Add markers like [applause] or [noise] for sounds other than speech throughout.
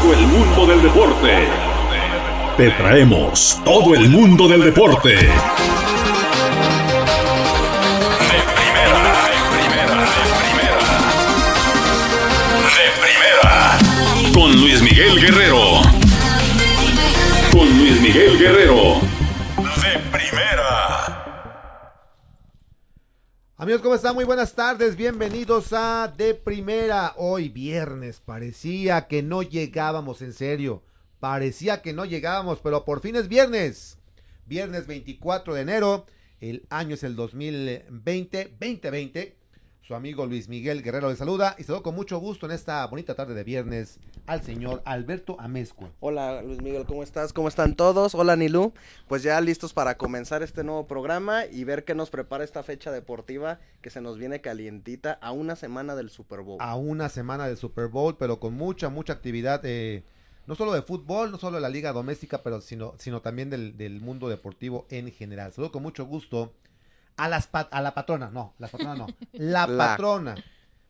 Todo el mundo del deporte. Te traemos todo el mundo del deporte. De primera, de primera, de primera. De primera. Con Luis Miguel Guerrero. Con Luis Miguel Guerrero. Amigos, ¿cómo están? Muy buenas tardes, bienvenidos a De Primera. Hoy viernes, parecía que no llegábamos en serio, parecía que no llegábamos, pero por fin es viernes. Viernes 24 de enero, el año es el 2020, 2020. Su amigo Luis Miguel Guerrero le saluda y saludo con mucho gusto en esta bonita tarde de viernes al señor Alberto Amezcua. Hola Luis Miguel, ¿cómo estás? ¿Cómo están todos? Hola Nilú. Pues ya listos para comenzar este nuevo programa y ver qué nos prepara esta fecha deportiva que se nos viene calientita a una semana del Super Bowl. A una semana del Super Bowl, pero con mucha, mucha actividad, eh, no solo de fútbol, no solo de la liga doméstica, pero sino, sino también del, del mundo deportivo en general. Saludo con mucho gusto a las pa- a la patrona, no, la patrona no, [laughs] la, La- patrona.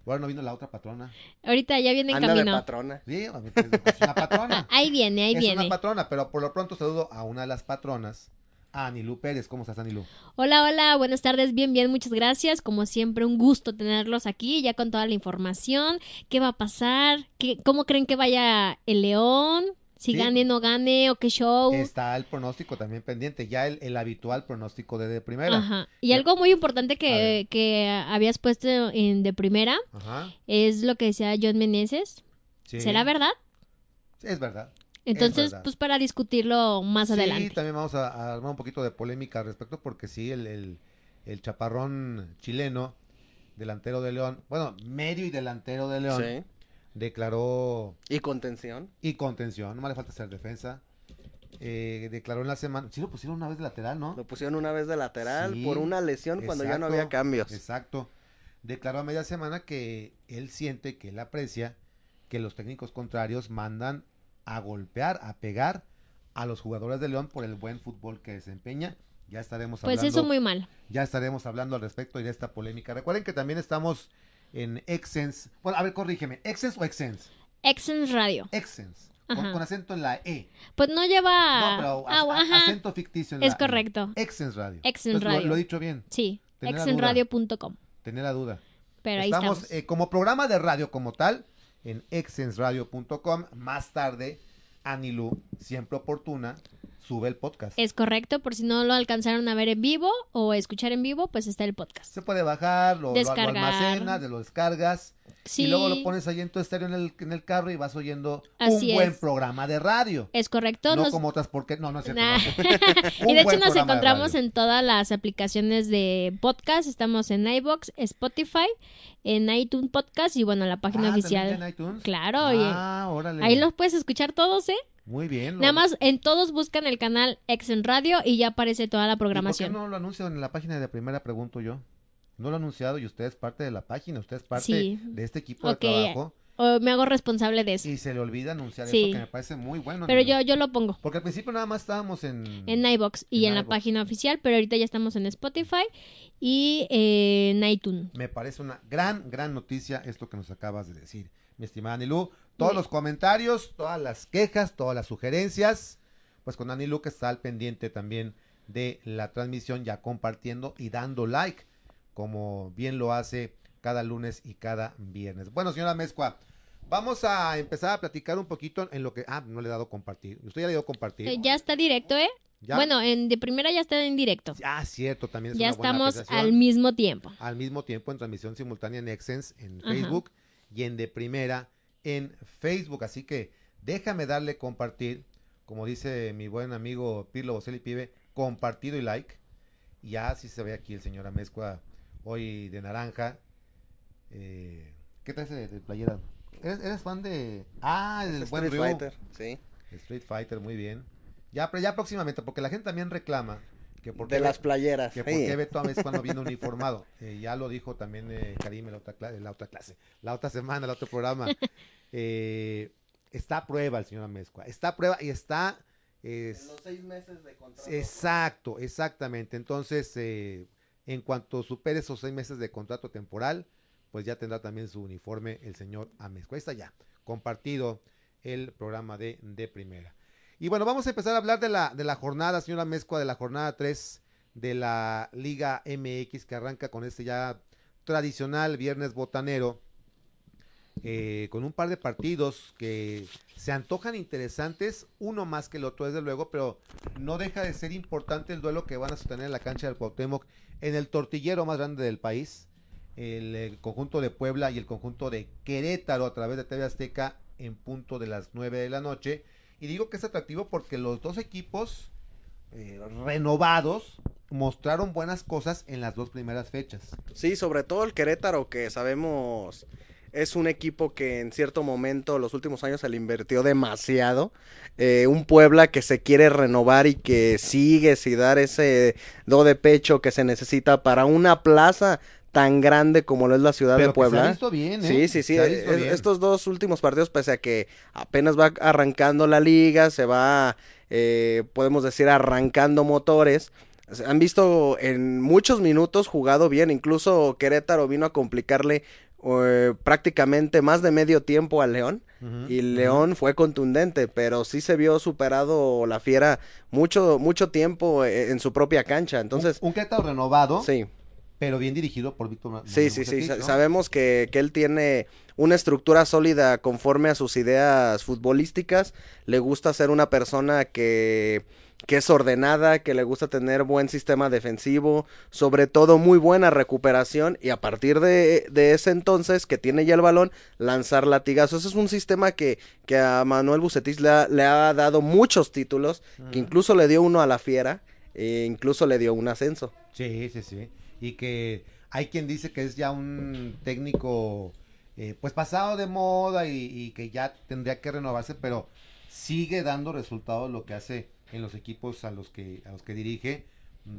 Bueno, no vino la otra patrona. Ahorita ya viene en Anda de camino. patrona. Sí, es una patrona. [laughs] Ahí viene, ahí es viene. una patrona, pero por lo pronto saludo a una de las patronas, a Anilú Pérez. ¿Cómo estás, Anilú? Hola, hola, buenas tardes, bien, bien, muchas gracias. Como siempre, un gusto tenerlos aquí, ya con toda la información. ¿Qué va a pasar? ¿Qué, ¿Cómo creen que vaya el León? Si Sí. gane, no gane, o qué show. Está el pronóstico también pendiente, ya el, el habitual pronóstico de, de primera. Ajá. Y Ya. algo muy importante que, que habías puesto en de primera Ajá. es lo que decía John Meneses. sí. ¿Será verdad? Es verdad. Entonces, verdad. pues para discutirlo más sí, adelante. también vamos a, a armar un poquito de polémica al respecto porque sí, el, el, el chaparrón chileno, delantero de León, bueno, medio y delantero de León, Sí. Declaró Y contención. y contención, no me le falta hacer defensa, eh, declaró en la semana, sí lo pusieron una vez de lateral, ¿no? Lo pusieron una vez de lateral Sí, por una lesión cuando ya no había cambios. Exacto. Declaró a media semana que él siente, que él aprecia que los técnicos contrarios mandan a golpear, a pegar a los jugadores de León por el buen fútbol que desempeña. Ya estaremos Pues hablando. eso muy mal. Ya estaremos hablando al respecto y de esta polémica. Recuerden que también estamos en Exens. Bueno, a ver, corrígeme. ¿Exens o Exens? Exens Radio. Exens. Con, acento en la E. Pues no lleva... No, pero Ah, a- acento ficticio en Es la E. correcto. Exens Radio. Entonces, Radio. Lo, he dicho bien. Sí, exenradio.com. Tener la duda. Pero ahí estamos estamos. eh, como programa de radio como tal en exensradio.com. Más tarde, Anilu, siempre oportuna, sube el podcast. Es correcto, por si no lo alcanzaron a ver en vivo o escuchar en vivo, pues está el podcast. Se puede bajar, lo, lo- lo Descargar. almacenas, de lo descargas Sí, y luego lo pones ahí en tu estéreo en el, en el carro y vas oyendo Así un buen es. programa de radio. es correcto. No nos- como otras porque no, no es cierto. Nah. no. [laughs] y de hecho nos encontramos en todas las aplicaciones de podcast. Estamos en iBox, Spotify, en iTunes Podcast y bueno, la página Ah, ¿también oficial. en iTunes? Claro, y Ah, órale. ahí los puedes escuchar todos, ¿eh? Muy bien. lo- Nada más en todos buscan el canal Exen Radio y ya aparece toda la ¿Y por qué programación. no lo anuncian en la página de primera? Pregunto yo. No lo ha anunciado y usted es parte de la página, usted es parte Sí. de este equipo Ok, de trabajo O me hago responsable de eso. y se le olvida anunciar Sí. eso que me parece muy bueno. Pero amigo. yo, yo lo pongo. Porque al principio nada más estábamos en... En iBox y En en, la página oficial, pero ahorita ya estamos en Spotify y eh, en iTunes. Me parece una gran, gran noticia esto que nos acabas de decir, mi estimada Anilú. Todos los comentarios, todas las quejas, todas las sugerencias, pues con Anilú que está al pendiente también de la transmisión, ya compartiendo y dando like, como bien lo hace cada lunes y cada viernes. Bueno, señora Mezcua, vamos a empezar a platicar un poquito en lo que... Ah, no le he dado compartir. Usted ya le dio compartir. Eh, ya está directo, ¿eh? ¿Ya? Bueno, en, de primera ya está en directo. Ah, cierto, también es ya una estamos al mismo tiempo. al mismo tiempo en transmisión simultánea en Exens en Ajá. Facebook y en de primera en Facebook. Así que déjame darle compartir, como dice mi buen amigo Pirlo Bocelli Pibe, compartido y like. Ya sí se ve aquí el señor Amezcua hoy de naranja. Eh, ¿Qué traes de, de playera? ¿Eres, eres fan de. Ah, el Es buen Street Ryu. Fighter, sí. Street Fighter, muy bien. Ya, pero ya próximamente, porque la gente también reclama que por De las playeras. que por sí. qué Beto Ames cuando viene uniformado. [laughs] Eh, ya lo dijo también eh, Karim en la otra, la clase, la otra semana, el otro programa. [laughs] Eh, está a prueba el señor Amezcua. Está a prueba y está. En los seis meses de contrato. Exacto, exactamente. Entonces, eh, en cuanto supere esos seis meses de contrato temporal, pues ya tendrá también su uniforme el señor Amezcua. Ahí está ya, compartido el programa de, de primera. Y bueno, vamos a empezar a hablar de la, de la jornada, señora Amezcua, de la jornada 3 de la Liga MX que arranca con este ya tradicional viernes botanero. eh, con un par de partidos que se antojan interesantes, uno más que el otro, desde luego, pero no deja de ser importante el duelo que van a sostener en la cancha del Cuauhtémoc en el tortillero más grande del país, el, eh, conjunto de Puebla y el conjunto de Querétaro a través de TV Azteca en punto de las 9 de la noche. Y digo que es atractivo porque los dos equipos eh, renovados mostraron buenas cosas en las dos primeras fechas. Sí, sobre todo el Querétaro, que sabemos es un equipo que en cierto momento, los últimos años, se le invirtió demasiado. Eh, un Puebla que se quiere renovar y que sigue sin dar ese do de pecho que se necesita para una plaza tan grande como lo es la ciudad Pero de que se ha Puebla. visto bien, ¿eh? Sí, sí, sí. Bien. Estos dos últimos partidos, pese a que apenas va arrancando la liga, se va, eh, podemos decir, arrancando motores. Se Han visto en muchos minutos jugado bien. Incluso Querétaro vino a complicarle eh, prácticamente más de medio tiempo al León. Y. León fue contundente, pero sí se vio superado la fiera mucho, mucho tiempo eh, en su propia cancha. Entonces, un, un Querétaro renovado, sí. Pero bien dirigido por Víctor Sí, sí, sí. Sabemos que, que él tiene una estructura sólida conforme a sus ideas futbolísticas. Le gusta ser una persona que, que es ordenada, que le gusta tener buen sistema defensivo, sobre todo muy buena recuperación y a partir de, de ese entonces que tiene ya el balón, lanzar latigazos. Ese es un sistema que, que a Manuel Bucetis le ha, le ha dado muchos títulos, que incluso le dio uno a la fiera, e incluso le dio un ascenso. Sí, sí, sí. Y que hay quien dice que es ya un técnico eh, pues pasado de moda y, y que ya tendría que renovarse, pero sigue dando resultados lo que hace en los equipos a los que a los que dirige.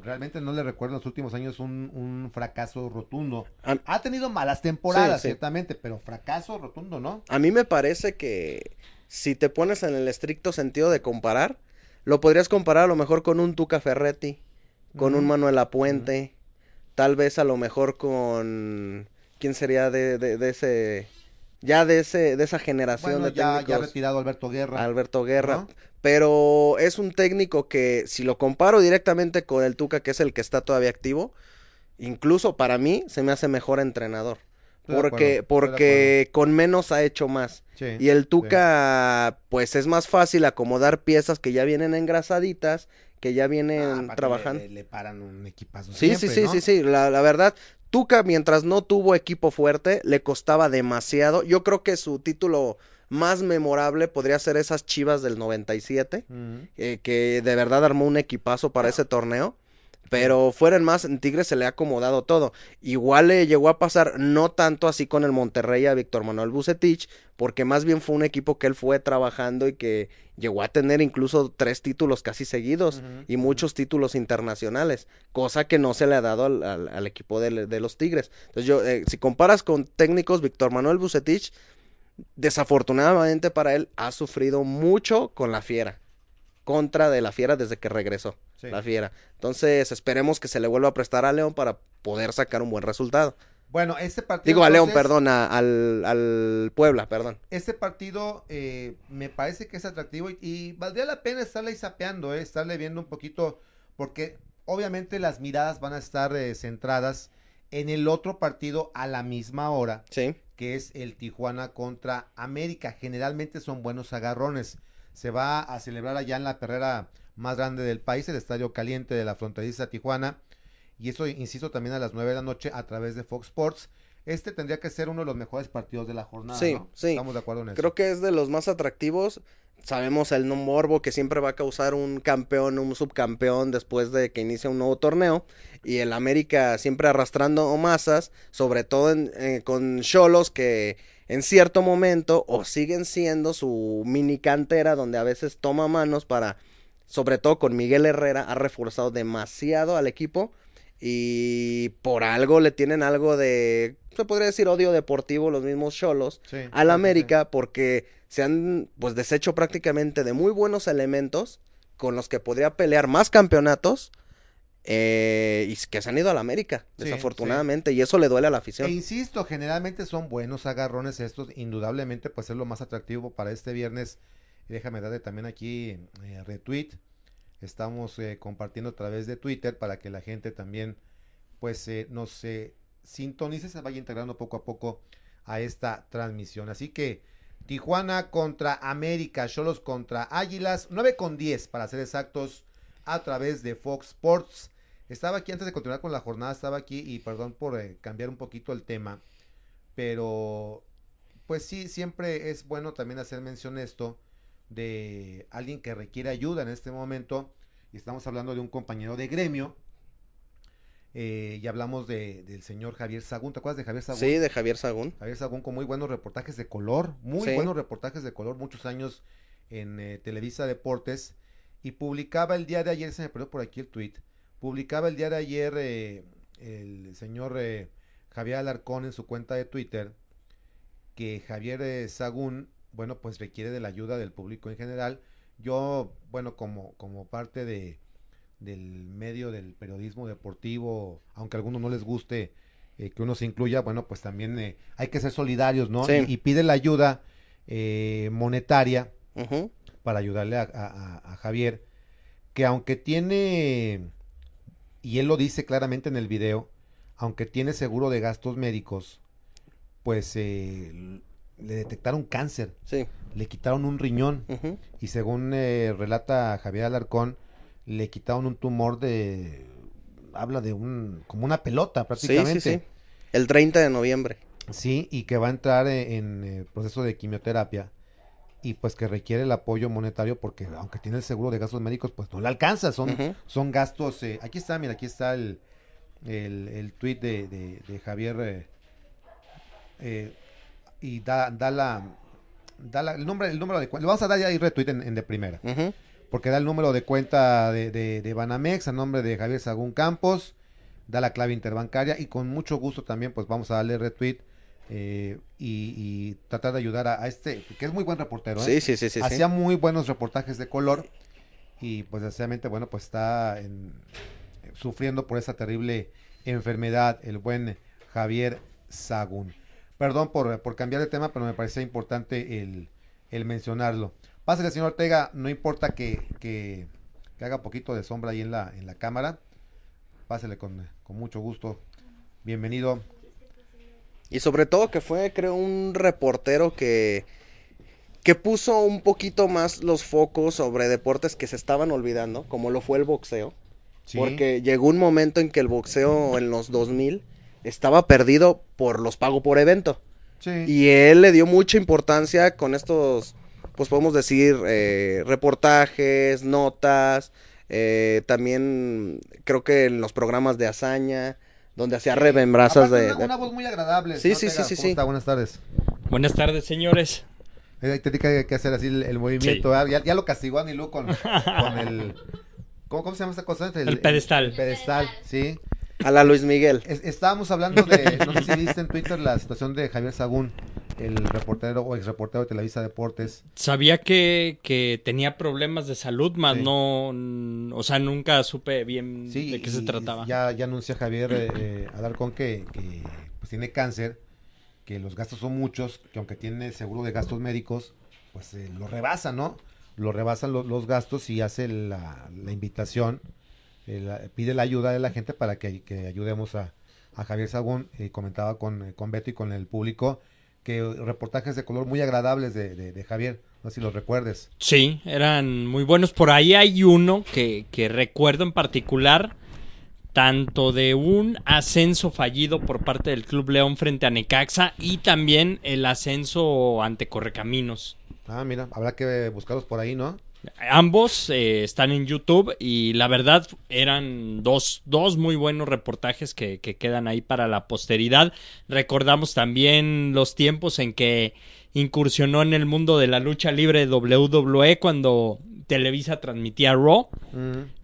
Realmente no le recuerdo en los últimos años un, un fracaso rotundo. A- Ha tenido malas temporadas, Sí, sí. ciertamente, pero fracaso rotundo, ¿no? A mí me parece que si te pones en el estricto sentido de comparar, lo podrías comparar a lo mejor con un Tuca Ferretti, con un Ujú. Manuel Apuente, tal vez a lo mejor con quién sería de, de, de ese ya de ese de esa generación Bueno, de ya, ya técnicos retirado Alberto Guerra. Alberto Guerra, ¿no? pero es un técnico que si lo comparo directamente con el Tuca que es el que está todavía activo, incluso para mí se me hace mejor entrenador. Estoy Porque, acuerdo, porque con menos ha hecho más. Sí, Y el sí. Tuca, pues es más fácil acomodar piezas que ya vienen engrasaditas, que ya Ah, vienen aparte trabajando. Le, le paran un equipazo. Sí, siempre, sí, sí, ¿no? sí, sí, la, la verdad, Tuca mientras no tuvo equipo fuerte, le costaba demasiado. Yo creo que su título más memorable podría ser esas Chivas del 97, Ujú. eh, que de verdad armó un equipazo para ese torneo. Pero fuera en más, en Tigres se le ha acomodado todo. Igual le llegó a pasar, no tanto así con el Monterrey a Víctor Manuel Bucetich, porque más bien fue un equipo que él fue trabajando y que llegó a tener incluso tres títulos casi seguidos y muchos títulos internacionales, cosa que no se le ha dado al, al- al equipo de, de los Tigres. Entonces yo, eh, si comparas con técnicos, Víctor Manuel Bucetich, desafortunadamente para él, ha sufrido mucho con la fiera, contra de la fiera desde que regresó, Sí. la fiera. Entonces esperemos que se le vuelva a prestar a León para poder sacar un buen resultado. Bueno, este partido. Digo a León, entonces, perdón, a- al, al Puebla, perdón. Este partido eh, me parece que es atractivo y, y valdría la pena estarle ahí sapeando, eh, estarle viendo un poquito, porque obviamente las miradas van a estar eh, centradas en el otro partido a la misma hora, Sí. que es el Tijuana contra América. Generalmente son buenos agarrones. Se va a celebrar allá en la perrera más grande del país, el Estadio Caliente de la fronteriza Tijuana. Y eso, insisto, también a las 9 de la noche a través de Fox Sports. Este tendría que ser uno de los mejores partidos de la jornada. Sí, ¿no? sí. Estamos de acuerdo en eso. Creo que es de los más atractivos. Sabemos el no morbo que siempre va a causar un campeón, un subcampeón después de que inicia un nuevo torneo. Y el América siempre arrastrando masas, sobre todo en- eh, con Cholos que en cierto momento o siguen siendo su mini cantera donde a veces toma manos para, sobre todo con Miguel Herrera, ha reforzado demasiado al equipo y por algo le tienen algo de, se podría decir odio deportivo los mismos cholos Sí, al sí, América porque se han pues deshecho prácticamente de muy buenos elementos con los que podría pelear más campeonatos eh, y que se han ido al América Sí, desafortunadamente y eso le duele a la E afición. insisto, generalmente son buenos agarrones estos, indudablemente pues es lo más atractivo para este viernes. Déjame darle también aquí eh, retweet. Estamos eh, compartiendo a través de Twitter para que la gente también pues eh, nos eh, sintonice, se vaya integrando poco a poco a esta transmisión. Así que Tijuana contra América, Cholos contra Águilas, 9 con 10 para ser exactos a través de Fox Sports. Estaba aquí antes de continuar con la jornada, estaba aquí y perdón por eh, cambiar un poquito el tema, pero pues sí, siempre es bueno también hacer mención esto de alguien que requiere ayuda en este momento y estamos hablando de un compañero de gremio eh, y hablamos de, del señor Javier Sagún, ¿te acuerdas de Javier Sagún? Sí, de Javier Sagún. Javier Sagún con muy buenos reportajes de color, muy Sí. buenos reportajes de color, muchos años en eh, Televisa Deportes y publicaba el día de ayer, se me perdió por aquí el tweet, publicaba el día de ayer eh, el señor eh, Javier Alarcón en su cuenta de Twitter que Javier eh, Sagún, bueno, pues requiere de la ayuda del público en general. Yo, bueno, como, como parte de del medio del periodismo deportivo, aunque a algunos no les guste eh, que uno se incluya, bueno, pues también eh, hay que ser solidarios, ¿no? Sí. Y, y pide la ayuda eh, monetaria. Para ayudarle a, a- a- a Javier, que aunque tiene, y él lo dice claramente en el video, aunque tiene seguro de gastos médicos, pues eh, le detectaron cáncer, Sí. le quitaron un riñón y según eh, relata Javier Alarcón, le quitaron un tumor de, habla de un, como una pelota prácticamente. sí, sí. El 30 de noviembre. Sí, y que va a entrar e- en eh, proceso de quimioterapia y pues que requiere el apoyo monetario porque aunque tiene el seguro de gastos médicos, pues no le alcanza, son, son gastos, eh, aquí está, mira, aquí está el, el, el tweet de, de, de Javier eh, eh, y da, da la, da la- el nombre, el número de cuenta, le vamos a dar ya ahí retweet en, en de primera porque da el número de cuenta de, de, de Banamex a nombre de Javier Sagún Campos, da la clave interbancaria y con mucho gusto también pues vamos a darle retweet eh, y, y tratar de ayudar a, a este, que es muy buen reportero, ¿eh? Sí, sí, sí, hacía muy buenos reportajes de color y pues desgraciadamente bueno pues está en- sufriendo por esa terrible enfermedad el buen Javier Sagún. Perdón por, por cambiar de tema, pero me parecía importante el, el mencionarlo. Pásale, señor Ortega, no importa que, que, que haga poquito de sombra ahí en la, en la cámara. Pásale con, con mucho gusto. Bienvenido. Y sobre todo que fue, creo, un reportero que, que puso un poquito más los focos sobre deportes que se estaban olvidando, como lo fue el boxeo. Sí. Porque llegó un momento en que el boxeo en los 2000 estaba perdido por los pago por evento. Sí. Y él le dio mucha importancia con estos, pues podemos decir, eh, reportajes, notas, eh, también creo que en los programas de hazaña, donde hacía remembranzas de... una, de- una voz muy agradable. Sí, señor sí, sí, sí, ¿Cómo sí. está? Buenas tardes. Buenas tardes, señores. Te tiene que hacer así el, el movimiento. ah, Ya, ya lo castigó a Nilu con, [laughs] con el. ¿cómo, cómo se llama esta cosa? El pedestal. El pedestal, sí. A la Luis Miguel. Es- estábamos hablando de. No sé si viste en Twitter la situación de Javier Sagún, el reportero o ex reportero de Televisa Deportes. Sabía que, que tenía problemas de salud, más Sí. no, o sea, nunca supe bien Sí, de qué se trataba. Ya, ya anuncia Javier eh, eh, Alarcón que, que, pues, tiene cáncer, que los gastos son muchos, que aunque tiene seguro de gastos médicos, pues eh, lo rebasa, ¿no? Lo rebasan lo- los gastos y hace la, la invitación, eh, la- pide la ayuda de la gente para que, que ayudemos a, a Javier Sagún. eh, comentaba con, con Beto y con el público que reportajes de color muy agradables de, de- de Javier, no sé si los recuerdes. Sí, eran muy buenos. Por ahí hay uno que, que recuerdo en particular, tanto de un ascenso fallido por parte del Club León frente a Necaxa y también el ascenso ante Correcaminos. Ah, mira, habrá que buscarlos por ahí, ¿no? Ambos eh, están en YouTube y la verdad eran dos, dos muy buenos reportajes que, que quedan ahí para la posteridad. Recordamos también los tiempos en que incursionó en el mundo de la lucha libre WWE cuando Televisa transmitía Raw.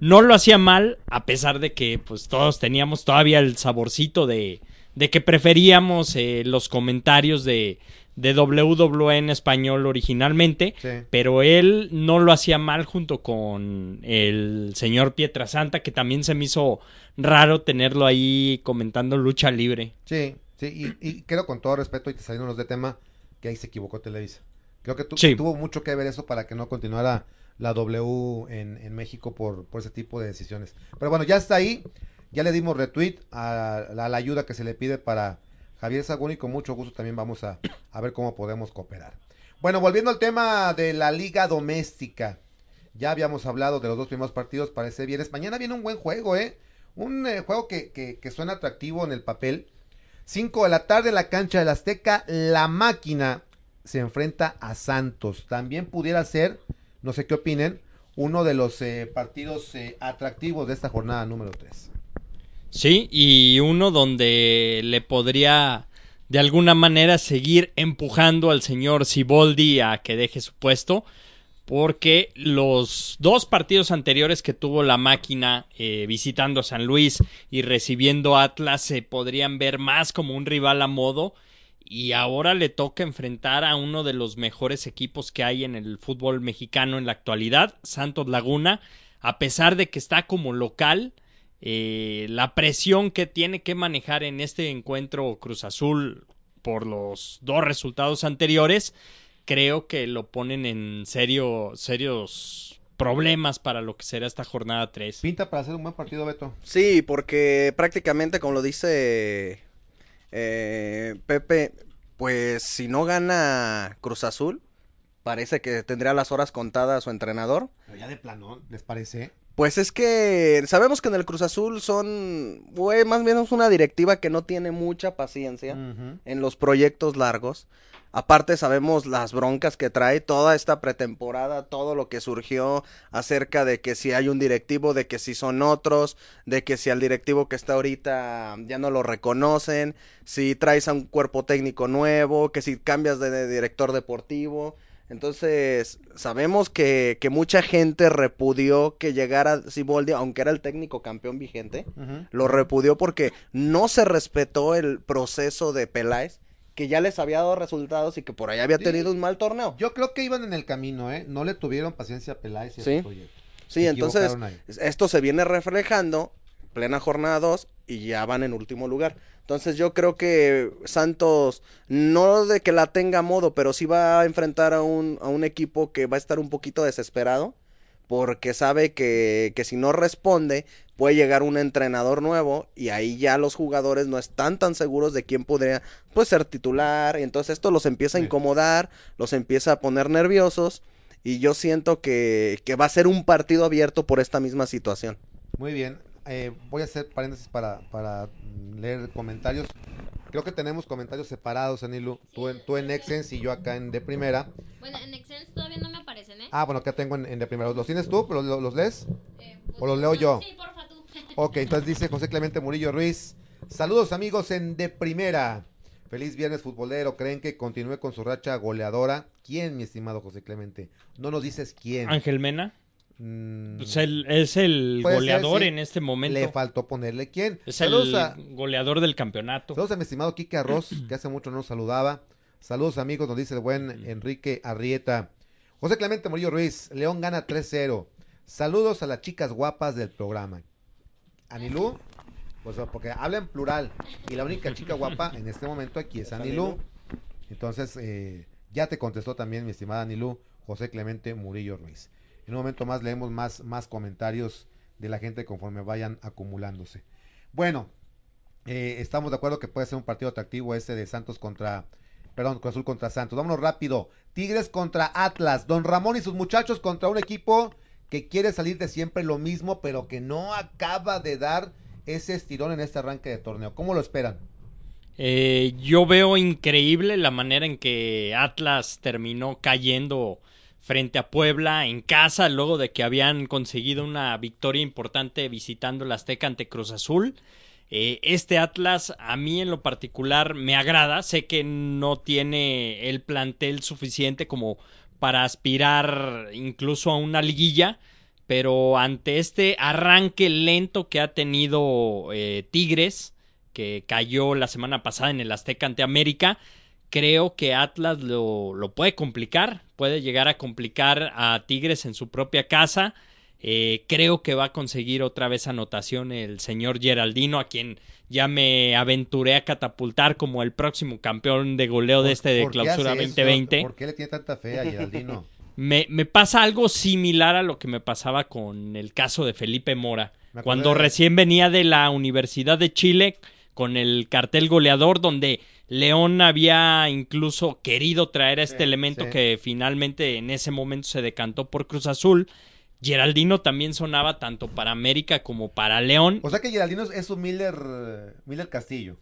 No lo hacía mal, a pesar de que pues todos teníamos todavía el saborcito de, de que preferíamos eh, los comentarios de, de WWE en español originalmente, Sí. pero él no lo hacía mal junto con el señor Pietrasanta, que también se me hizo raro tenerlo ahí comentando lucha libre. Sí, sí, y, y creo con todo respeto y te saliéndonos de tema que ahí se equivocó Televisa. Creo que tu- Sí. tuvo mucho que ver eso para que no continuara la W en, en México por, por ese tipo de decisiones. Pero bueno, ya está ahí, ya le dimos retweet a la ayuda que se le pide para Javier Sagún y con mucho gusto también vamos a, a ver cómo podemos cooperar. Bueno, volviendo al tema de la liga doméstica. Ya habíamos hablado de los dos primeros partidos, parece viernes. Mañana viene un buen juego, ¿eh? Un eh, juego que, que, que suena atractivo en el papel. 5 de la tarde en la cancha del Azteca, la máquina se enfrenta a Santos. También pudiera ser, no sé qué opinen, uno de los eh, partidos eh, atractivos de esta jornada número 3. Sí, y uno donde le podría de alguna manera seguir empujando al señor Siboldi a que deje su puesto, porque los dos partidos anteriores que tuvo la máquina eh, visitando a San Luis y recibiendo Atlas se podrían ver más como un rival a modo. Y ahora le toca enfrentar a uno de los mejores equipos que hay en el fútbol mexicano en la actualidad, Santos Laguna, a pesar de que está como local, eh, la presión que tiene que manejar en este encuentro Cruz Azul por los dos resultados anteriores, creo que lo ponen en serio, serios problemas para lo que será esta jornada 3. Pinta para hacer un buen partido, Beto. Sí, porque prácticamente, como lo dice eh, Pepe, pues si no gana Cruz Azul, parece que tendría las horas contadas su entrenador. Pero ya de plano, ¿les parece? Pues es que sabemos que en el Cruz Azul son, güey, más bien es una directiva que no tiene mucha paciencia en los proyectos largos. Aparte sabemos las broncas que trae toda esta pretemporada, todo lo que surgió acerca de que si hay un directivo, de que si son otros, de que si al directivo que está ahorita ya no lo reconocen, si traes a un cuerpo técnico nuevo, que si cambias de, de director deportivo. Entonces, sabemos que, que mucha gente repudió que llegara Siboldi, aunque era el técnico campeón vigente, lo repudió porque no se respetó el proceso de Peláez, que ya les había dado resultados y que por ahí había Sí. tenido un mal torneo. Yo creo que iban en el camino, ¿eh? No le tuvieron paciencia a Peláez y a Sí. proyecto. Sí, Se entonces esto se viene reflejando plena jornada 2 y ya van en último lugar. Entonces yo creo que Santos no de que la tenga a modo, pero sí va a enfrentar a un, a un equipo que va a estar un poquito desesperado porque sabe que, que si no responde puede llegar un entrenador nuevo y ahí ya los jugadores no están tan seguros de quién podría pues ser titular y entonces esto los empieza a incomodar, los empieza a poner nerviosos y yo siento que, que va a ser un partido abierto por esta misma situación. Muy bien. Eh, voy a hacer paréntesis para, para leer comentarios. Creo que tenemos comentarios separados, Anilu. Tú en, tú en Excense y yo acá en De Primera. Bueno, en Excel todavía no me aparecen, ¿eh? Ah, bueno, acá tengo en, en De Primera. ¿Los tienes tú? ¿Los, los, los lees? Eh, ¿O los leo yo? Sí, porfa, tú. [laughs] Ok, entonces dice José Clemente Murillo Ruiz. Saludos amigos en De Primera. Feliz viernes futbolero. ¿Creen que continúe con su racha goleadora? ¿Quién, mi estimado José Clemente? No nos dices quién. Ángel Mena pues él es el Puede ser, goleador sí. en este momento. le faltó ponerle quién. Es Saludos el a, goleador del campeonato. Saludos a mi estimado Kike Arroz, que hace mucho no nos saludaba. Saludos amigos, nos dice el buen Enrique Arrieta. José Clemente Murillo Ruiz, León gana 3-0. Saludos a las chicas guapas del programa. Anilú, pues porque habla en plural. Y la única chica guapa [laughs] en este momento aquí es Anilú. Entonces, eh, ya te contestó también mi estimada Anilú, José Clemente Murillo Ruiz. En un momento más leemos más, más comentarios de la gente conforme vayan acumulándose. Bueno, eh, estamos de acuerdo que puede ser un partido atractivo ese de Santos contra, perdón, Cruz Azul contra Santos. Vámonos rápido. Tigres contra Atlas. Don Ramón y sus muchachos contra un equipo que quiere salir de siempre lo mismo, pero que no acaba de dar ese estirón en este arranque de torneo. ¿Cómo lo esperan? Eh, yo veo increíble la manera en que Atlas terminó cayendo frente a Puebla en casa, luego de que habían conseguido una victoria importante visitando el Azteca ante Cruz Azul. Eh, este Atlas a mí en lo particular me agrada, sé que no tiene el plantel suficiente como para aspirar incluso a una liguilla, pero ante este arranque lento que ha tenido eh, Tigres, que cayó la semana pasada en el Azteca ante América, creo que Atlas lo, lo puede complicar, puede llegar a complicar a Tigres en su propia casa. Eh, creo que va a conseguir otra vez anotación el señor Geraldino, a quien ya me aventuré a catapultar como el próximo campeón de goleo de este de ¿Por qué clausura hace eso? 2020. ¿Por qué le tiene tanta fe a Geraldino? [laughs] Me, me pasa algo similar a lo que me pasaba con el caso de Felipe Mora, cuando de- recién venía de la Universidad de Chile con el cartel goleador, donde León había incluso querido traer a este Sí, elemento sí. que finalmente en ese momento se decantó por Cruz Azul. Geraldino también sonaba tanto para América como para León. O sea que Geraldino es- un Miller, Miller Castillo.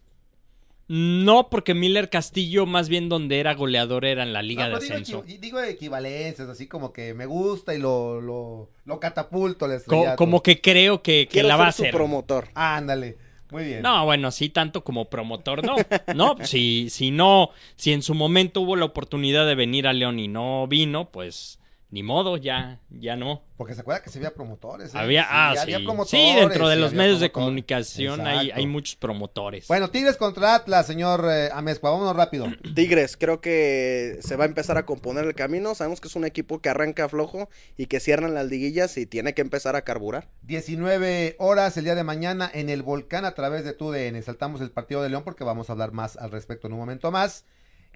No, porque Miller Castillo, más bien donde era goleador, era en la Liga No, de digo, Ascenso. equi- digo equivalencias, así como que me gusta y lo, lo, lo catapulto al Co- como que creo que, que Quiero la va a ser promotor. Ándale, muy bien. No, bueno, sí, tanto como promotor, no. No, [laughs] si, si no, si en su momento hubo la oportunidad de venir a León y no vino, pues ni modo, ya, ya no. Porque se acuerda que se había promotores. ¿eh? Había, Sí, ah, sí. había promotores, Sí, dentro de sí, los medios de comunicación hay, hay muchos promotores. Bueno, Tigres contra Atlas, señor eh, Amezcua, vámonos rápido. [clears throat] Tigres, creo que se va a empezar a componer el camino. Sabemos que es un equipo que arranca flojo y que cierran las liguillas y tiene que empezar a carburar. 19 horas el día de mañana en el Volcán a través de TUDN. Saltamos el partido de León porque vamos a hablar más al respecto en un momento más.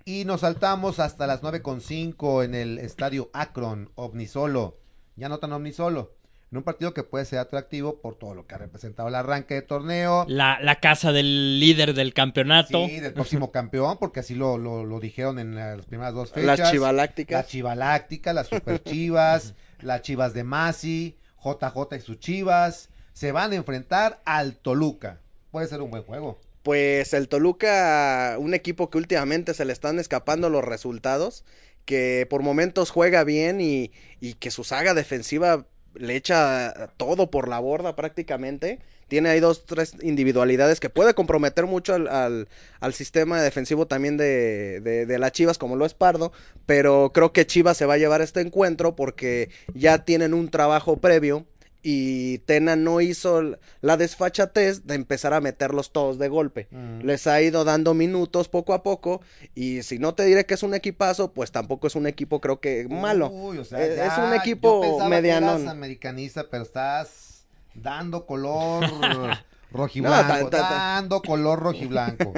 Y nos saltamos hasta las 9.5 en el estadio Akron, Omnisolo. Ya no tan Omnisolo. En un partido que puede ser atractivo por todo lo que ha representado el arranque de torneo. La, la casa del líder del campeonato. Sí, del próximo [laughs] campeón, porque así lo, lo, lo dijeron en las primeras dos fechas. Las chivalácticas. La Chivaláctica, las Super Chivas, las Chivas de Masi, JJ y sus Chivas. Se van a enfrentar al Toluca. Puede ser un buen juego. Pues el Toluca, un equipo que últimamente se le están escapando los resultados, que por momentos juega bien y, y que su saga defensiva le echa todo por la borda prácticamente. Tiene ahí dos, tres individualidades que puede comprometer mucho al, al- al sistema defensivo también de, de, de las Chivas, como lo es Pardo. Pero creo que Chivas se va a llevar este encuentro porque ya tienen un trabajo previo y Tena no hizo la desfachatez de empezar a meterlos todos de golpe. Mm. Les ha ido dando minutos poco a poco y si no te diré que es un equipazo, pues tampoco es un equipo creo que malo. Uy, o sea, Eh, ya, es un equipo medianón. americanista, pero estás dando color [laughs] rojiblanco, No, dando color rojiblanco.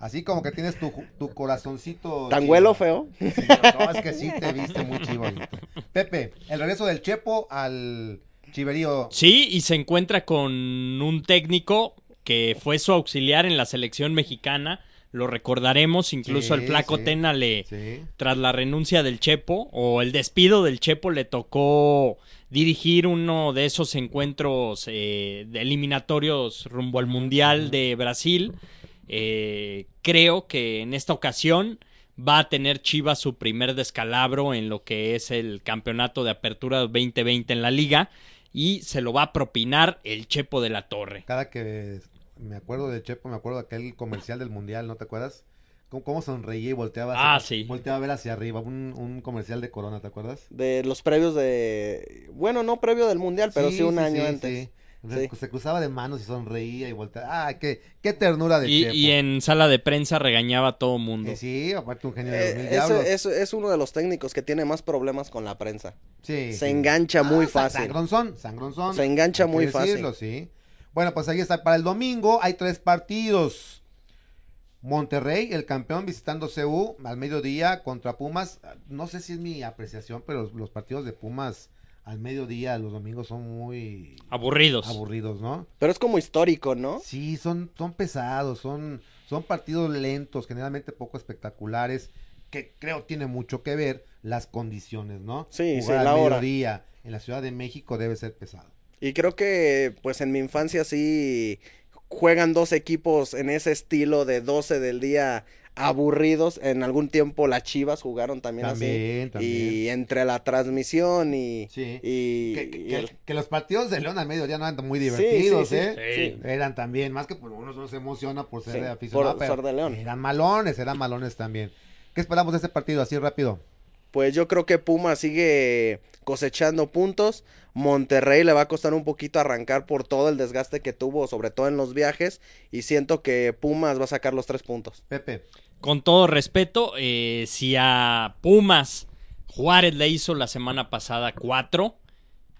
Así como que tienes tu, tu corazoncito. Tan huelo feo. Sí, no, es que sí te viste muy chivo. Pepe, el regreso del Chepo al Chiverío. Sí, y se encuentra con un técnico que fue su auxiliar en la selección mexicana. Lo recordaremos, incluso Sí, el flaco sí. Tena le, Sí. tras la renuncia del Chepo o el despido del Chepo le tocó dirigir uno de esos encuentros eh, de eliminatorios rumbo al Mundial de Brasil. Eh, creo que en esta ocasión va a tener Chivas su primer descalabro en lo que es el campeonato de apertura 2020 en la liga y se lo va a propinar el Chepo de la Torre. Cada que me acuerdo del Chepo, me acuerdo de aquel comercial del Mundial, ¿no te acuerdas? Cómo, cómo sonreía y volteaba, Ah, hacia- sí. volteaba a ver hacia arriba. Un, un comercial de Corona, ¿te acuerdas? De los previos de... Bueno, no previo del Mundial, pero sí, un año sí, antes. Sí. Se, Sí. se cruzaba de manos y sonreía y volteaba. ¡Ah, qué, qué ternura de Y, Chepo! y en sala de prensa regañaba a todo mundo. Eh, sí, aparte un genio de los mil Eh, diablos. es, es- es uno de los técnicos que tiene más problemas con la prensa. Sí, se sí. engancha muy Ah, sa- fácil. Sangronzón, sangronzón. Se engancha muy fácil. decirlo, sí. Bueno, pues ahí está. Para el domingo hay tres partidos. Monterrey, el campeón visitando CU al mediodía contra Pumas. No sé si es mi apreciación, pero los, los partidos de Pumas al mediodía los domingos son muy Aburridos. aburridos, ¿no? Pero es como histórico, ¿no? Sí, son, son pesados, son, son partidos lentos, generalmente poco espectaculares, que creo tiene mucho que ver las condiciones, ¿no? Sí, Jugar sí, la al hora. mediodía en la Ciudad de México debe ser pesado. Y creo que, pues en mi infancia sí juegan dos equipos en ese estilo de 12 del día aburridos. En algún tiempo las Chivas jugaron también, También, así. también. Y entre la transmisión y, Sí. y, Que, que- y el- que los partidos de León al mediodía no eran muy divertidos, sí, sí, ¿eh? sí. Eran también, más que por uno no se emociona por ser aficionado, por ser de León. eran malones, eran malones también. ¿Qué esperamos de este partido así rápido? Pues yo creo que Puma sigue cosechando puntos. Monterrey le va a costar un poquito arrancar por todo el desgaste que tuvo, sobre todo en los viajes. Y siento que Pumas va a sacar los tres puntos. Pepe. Con todo respeto, eh, si a Pumas Juárez le hizo la semana pasada cuatro,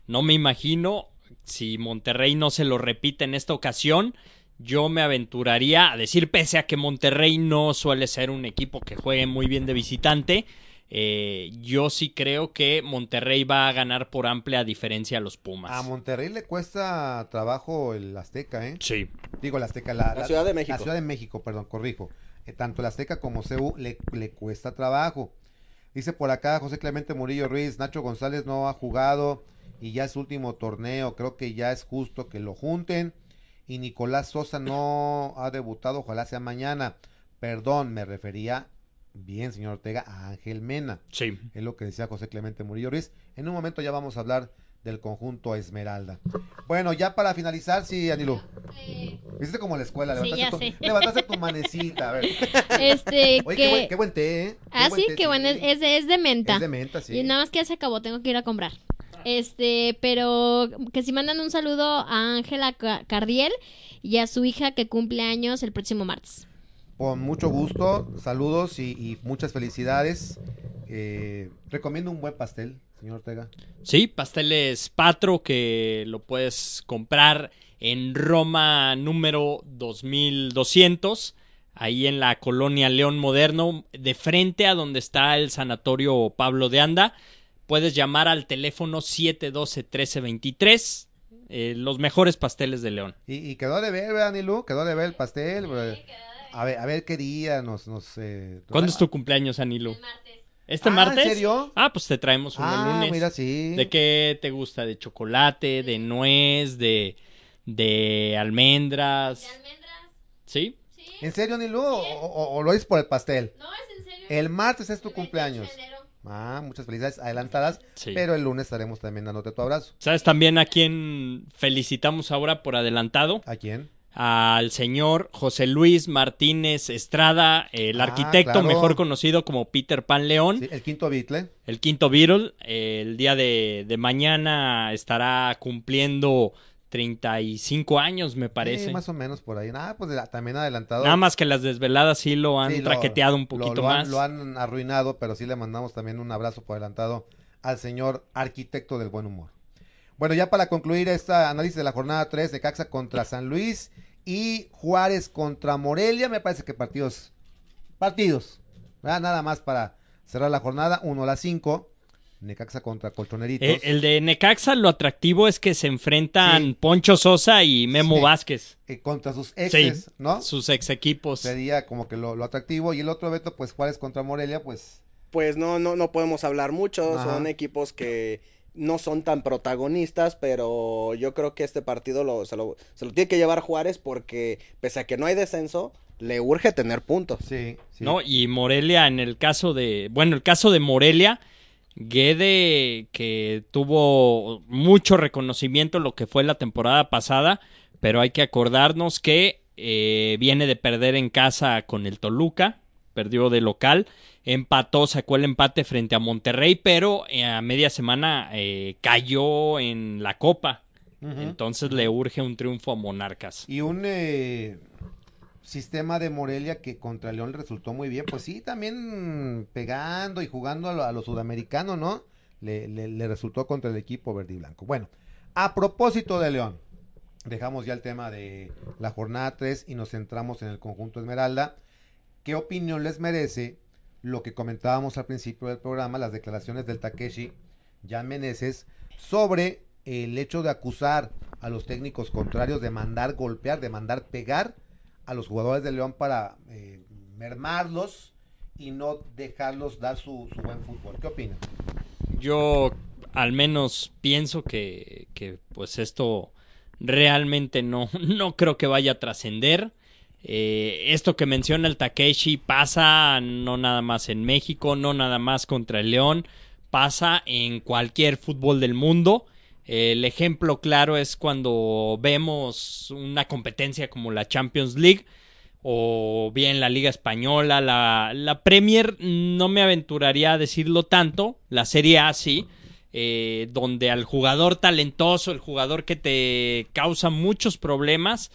no me imagino si Monterrey no se lo repite en esta ocasión. Yo me aventuraría a decir, pese a que Monterrey no suele ser un equipo que juegue muy bien de visitante, eh, yo sí creo que Monterrey va a ganar por amplia diferencia a los Pumas. A Monterrey le cuesta trabajo el Azteca, ¿eh? Sí. Digo, el Azteca, la, La Ciudad de México. La Ciudad de México, perdón, corrijo. Eh, tanto el Azteca como CU le, le cuesta trabajo. Dice por acá José Clemente Murillo Ruiz, Nacho González no ha jugado y ya es su último torneo. Creo que ya es justo que lo junten. Y Nicolás Sosa no ha debutado, ojalá sea mañana. Perdón, me refería, bien, señor Ortega, a Ángel Mena. Sí. Es lo que decía José Clemente Murillo Ruiz. En un momento ya vamos a hablar del conjunto Esmeralda. Bueno, ya para finalizar, sí, Anilú. Viste como la escuela, Sí, levantaste, ya tu, levantaste tu manecita, a ver. Este, [laughs] Oye, que... qué, buen, qué buen té, ¿eh? Qué Ah, buen sí, té, qué bueno, es, es de, menta. Es de menta, sí. Y nada más que ya se acabó, tengo que ir a comprar. Este, pero que si mandan un saludo a Ángela Ca- Cardiel y a su hija que cumple años el próximo martes. Con mucho gusto, saludos y, y muchas felicidades. Eh, recomiendo un buen pastel, señor Ortega. Sí, pasteles Patro que lo puedes comprar en Roma número 2200, ahí en la colonia León Moderno, de frente a donde está el sanatorio Pablo de Anda. Puedes llamar al teléfono 712-1323. eh, los mejores pasteles de León. Y, y quedó de ver, ¿verdad, Anilú? Quedó de ver el pastel. eh, A ver, a ver qué día nos... nos eh, ¿Cuándo es tu cumpleaños, Anilo? ¿Este Ah, ¿en martes? serio? Ah, pues te traemos uno Ah, el lunes. mira, sí. ¿De qué te gusta? ¿De chocolate? ¿De nuez? ¿De, de almendras? ¿Sí? ¿En serio, Anilú? ¿O, o- o lo dices por el pastel? No, es en serio. El martes es tu cumpleaños. Ah, muchas felicidades adelantadas. Sí. Pero el lunes estaremos también dándote tu abrazo. ¿Sabes también a quién felicitamos ahora por adelantado? ¿A quién? Al señor José Luis Martínez Estrada, el Ah, arquitecto claro. mejor conocido como Peter Pan León, Sí, el quinto Beatle. el quinto Beatle. El día de, de mañana estará cumpliendo 35 años, me parece. Sí, más o menos por ahí. Ah, pues también adelantado. Nada más que las desveladas sí lo han Sí, lo- traqueteado un poquito lo más. Lo han arruinado, pero sí le mandamos también un abrazo por adelantado al señor arquitecto del buen humor. Bueno, ya para concluir este análisis de la jornada 3 de Caxa contra San Luis y Juárez contra Morelia, me parece que partidos, partidos, ¿verdad? nada más para cerrar la jornada, 1 a las 5, Necaxa contra Colchoneritos. Eh, el de Necaxa, lo atractivo es que se enfrentan Sí. Poncho Sosa y Memo Sí. Vázquez. eh, contra sus exes, Sí, ¿no? sus ex equipos. Sería como que lo, lo atractivo. Y el otro veto, pues Juárez contra Morelia, pues Pues no, no, no podemos hablar mucho. Ajá. Son equipos que no son tan protagonistas, pero yo creo que este partido lo, se, lo, se lo tiene que llevar Juárez porque pese a que no hay descenso, le urge tener puntos. sí, sí. ¿no? Y Morelia, en el caso de. Bueno, el caso de Morelia, Guede, que tuvo mucho reconocimiento en lo que fue la temporada pasada, pero hay que acordarnos que eh, viene de perder en casa con el Toluca, perdió de local, empató, sacó el empate frente a Monterrey, pero eh, a media semana eh, cayó en la Copa. Entonces le urge un triunfo a Monarcas. Y un eh, sistema de Morelia que contra León le resultó muy bien. Pues sí, también pegando y jugando a lo, a lo sudamericano, ¿no? Le, le- le resultó contra el equipo verde y blanco. Bueno, a propósito de León, dejamos ya el tema de la jornada 3 y nos centramos en el conjunto Esmeralda. ¿Qué opinión les merece lo que comentábamos al principio del programa, las declaraciones del Takeshi Jan Meneses sobre el hecho de acusar a los técnicos contrarios de mandar golpear, de mandar pegar a los jugadores de León para eh, mermarlos y no dejarlos dar su, buen fútbol. ¿Qué opinan? Yo al menos pienso que, que, pues esto realmente no, [laughs] no creo que vaya a trascender. Eh, esto que menciona el Takeshi pasa no nada más en México, no nada más contra el León, pasa en cualquier fútbol del mundo. El ejemplo claro es cuando vemos una competencia como la Champions League o bien la Liga Española, la, la Premier, no me aventuraría a decirlo tanto, la Serie A sí, eh, donde al jugador talentoso, el jugador que te causa muchos problemas,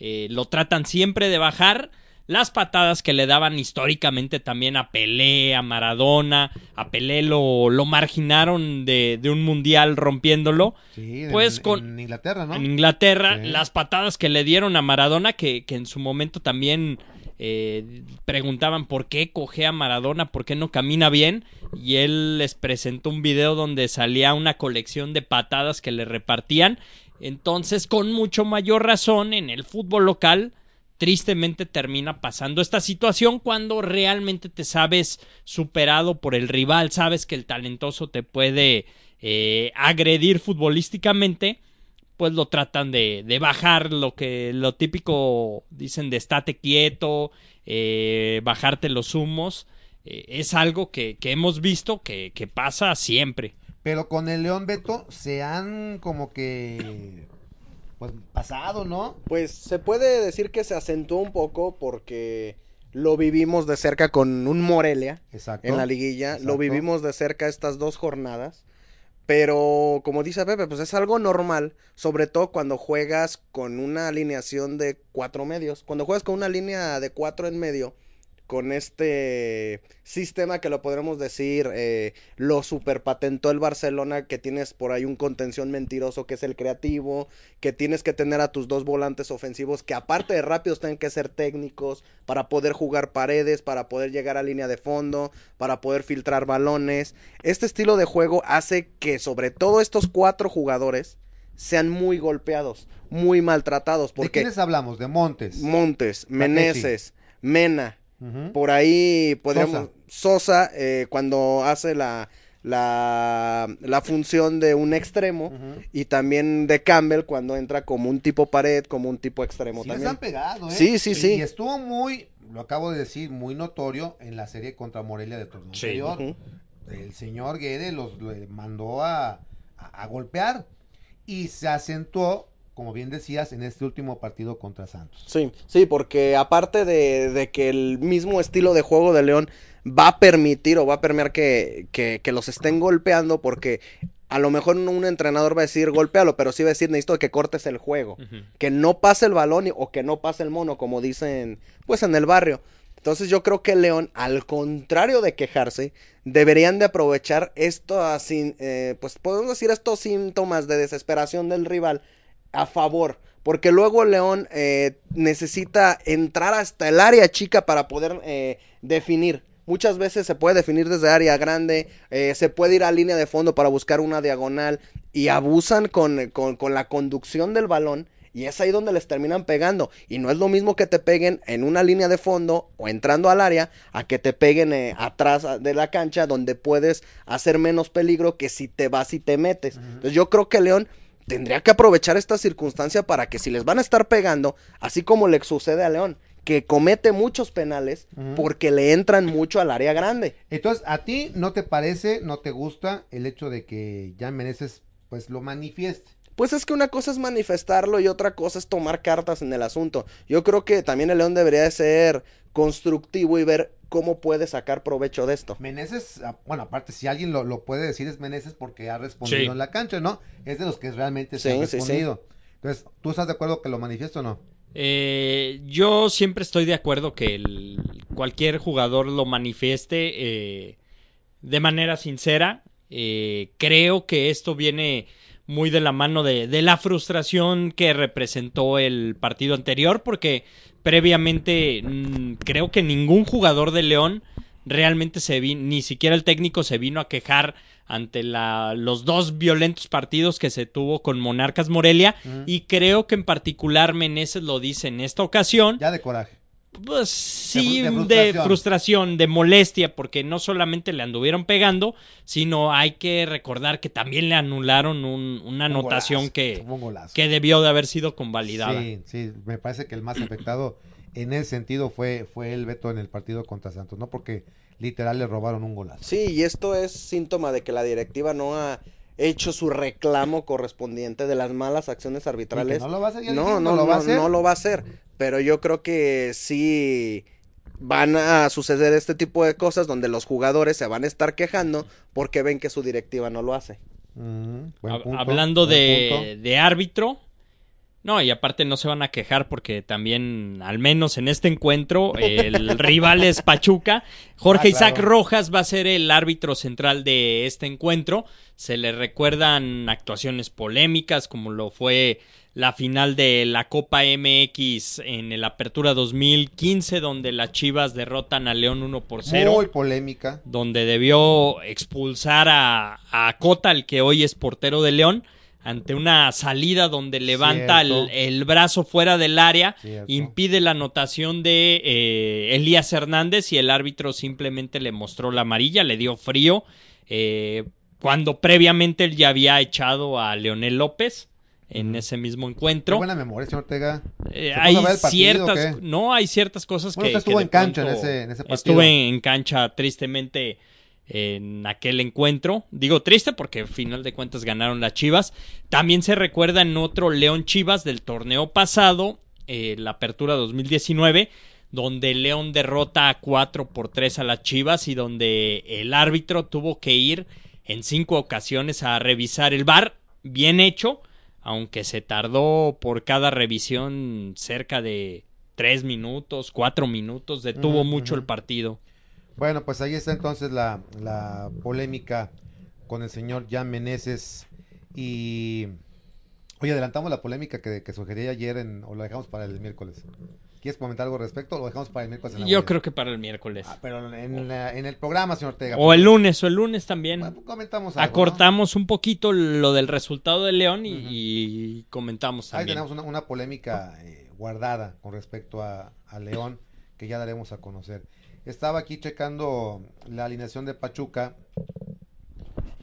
eh, lo tratan siempre de bajar las patadas que le daban históricamente también a Pelé, a Maradona, a Pelé lo, lo marginaron de, de, un mundial rompiéndolo. Sí, pues en, con en Inglaterra, ¿no? en Inglaterra, Sí. las patadas que le dieron a Maradona, que, que en su momento también eh, preguntaban por qué coge a Maradona, por qué no camina bien, y él les presentó un video donde salía una colección de patadas que le repartían. Entonces, con mucho mayor razón, en el fútbol local, tristemente termina pasando esta situación cuando realmente te sabes superado por el rival, sabes que el talentoso te puede eh, agredir futbolísticamente, pues lo tratan de, bajar lo que lo típico dicen de estate quieto, eh, bajarte los humos. Eh, es algo que, hemos visto que pasa siempre. Pero con el León Beto se han como que pues pasado, ¿no? Pues se puede decir que se acentuó un poco porque lo vivimos de cerca con un Morelia Exacto. en la liguilla, Exacto. lo vivimos de cerca estas dos jornadas. Pero como dice Pepe, pues es algo normal, sobre todo cuando juegas con una alineación de cuatro medios. Cuando juegas con una línea de cuatro en medio, con este sistema que lo podremos decir, eh, lo superpatentó el Barcelona, que tienes por ahí un contención mentiroso que es el creativo, que tienes que tener a tus dos volantes ofensivos, que aparte de rápidos tienen que ser técnicos para poder jugar paredes, para poder llegar a línea de fondo, para poder filtrar balones. Este estilo de juego hace que sobre todo estos cuatro jugadores sean muy golpeados, muy maltratados, ¿De porque quiénes hablamos? De Montes. Montes, Meneses, Mena, Por ahí podríamos. Sosa. Sosa, eh, cuando hace la, la, la función de un extremo. Y también de Campbell cuando entra como un tipo pared, como un tipo extremo Sí les también. han pegado, ¿eh? Sí, sí, Y- sí. Y estuvo muy, lo acabo de decir, muy notorio en la serie contra Morelia de torneo Sí. El señor Guede los le mandó a, a- a golpear y se acentuó, como bien decías, en este último partido contra Santos. Sí, sí, porque aparte de, de que el mismo estilo de juego de León va a permitir o va a permear que, que, que los estén golpeando, porque a lo mejor un entrenador va a decir golpealo, pero sí va a decir necesito que cortes el juego, que no pase el balón y- o que no pase el mono, como dicen pues en el barrio. Entonces yo creo que León, al contrario de quejarse, deberían de aprovechar esto así, eh, pues podemos decir estos síntomas de desesperación del rival a favor. Porque luego León eh, necesita entrar hasta el área chica para poder eh, definir. Muchas veces se puede definir desde área grande, eh, se puede ir a línea de fondo para buscar una diagonal y abusan con, con, con la conducción del balón y es ahí donde les terminan pegando. Y no es lo mismo que te peguen en una línea de fondo o entrando al área a que te peguen eh, atrás de la cancha donde puedes hacer menos peligro que si te vas y te metes. Entonces yo creo que León tendría que aprovechar esta circunstancia para que si les van a estar pegando, así como le sucede a León, que comete muchos penales porque le entran mucho al área grande. Entonces, ¿a ti no te parece, no te gusta el hecho de que Jan Meneses pues lo manifieste? Pues es que una cosa es manifestarlo y otra cosa es tomar cartas en el asunto. Yo creo que también el León debería de ser constructivo y ver cómo puede sacar provecho de esto. Meneses, ah, bueno, aparte, si alguien lo, lo puede decir es Meneses porque ha respondido Sí. en la cancha, ¿no? Es de los que realmente se Sí, han sí, sí. respondido. Entonces, ¿tú estás de acuerdo que lo manifieste o no? Eh, yo siempre estoy de acuerdo que el- cualquier jugador lo manifieste eh, de manera sincera. Eh, creo que esto viene muy de la mano de, de la frustración que representó el partido anterior, porque previamente mm, creo que ningún jugador de León realmente se vino, ni siquiera el técnico se vino a quejar ante la, los dos violentos partidos que se tuvo con Monarcas Morelia. Y creo que en particular Meneses lo dice en esta ocasión. Ya de coraje. Pues sí, De de fru- frustración. de frustración. de molestia, porque no solamente le anduvieron pegando, sino hay que recordar que también le anularon un- una Un anotación golazo, que, un que debió de haber sido convalidada. Sí, sí, me parece que el más afectado en ese sentido fue, fue el veto en el partido contra Santos, ¿no? Porque literal le robaron un golazo. Sí, y esto es síntoma de que la directiva no ha hecho su reclamo correspondiente de las malas acciones arbitrales. no lo va a hacer, no, no, no lo va a no, hacer. no lo va a hacer. Pero yo creo que sí van a suceder este tipo de cosas donde los jugadores se van a estar quejando porque ven que su directiva no lo hace. Mm, buen Hab- punto, Hablando buen de, de árbitro. No, y aparte no se van a quejar porque también, al menos en este encuentro, el [laughs] rival es Pachuca. Jorge Ah, Isaac. Rojas va a ser el árbitro central de este encuentro. Se le recuerdan actuaciones polémicas como lo fue la final de la Copa MX en el Apertura 2015 donde las Chivas derrotan a León 1 por 0 Muy polémica. donde debió expulsar a, a Cota, el que hoy es portero de León, ante una salida donde levanta el, brazo fuera del área, Cierto. impide la anotación de eh, Elías Hernández y el árbitro simplemente le mostró la amarilla, le dio frío, eh, cuando previamente él ya había echado a Leonel López en ese mismo Qué encuentro. buena memoria, señor Ortega. Eh, ¿Se puso hay partido ciertas, qué? no, hay ciertas cosas Bueno, que, usted estuvo que en cancha en pronto- ese- en ese partido. Estuve en cancha tristemente en aquel encuentro. Digo triste porque al final de cuentas ganaron las Chivas. También se recuerda en otro León Chivas del torneo pasado, eh, la apertura 2019, donde León derrota 4 por 3 a las Chivas y donde el árbitro tuvo que ir en cinco ocasiones a revisar el bar. Bien hecho, aunque se tardó por cada revisión cerca de 3 minutos, 4 minutos, detuvo mucho el partido. Bueno, pues ahí está entonces la, la polémica con el señor Jan Meneses. Y. Oye, adelantamos la polémica que, que sugerí ayer en, o lo dejamos para el miércoles. ¿Quieres comentar algo al respecto o lo dejamos para el miércoles? en la Yo creo que para el miércoles. Ah, pero en, la- en el programa, señor Ortega. O el lunes, o el lunes también. Bueno, pues comentamos algo, ¿no? Acortamos un poquito lo del resultado de León y, y comentamos Ahí también. tenemos una, una polémica eh, guardada con respecto a, a León que ya daremos a conocer. Estaba aquí checando la alineación de Pachuca.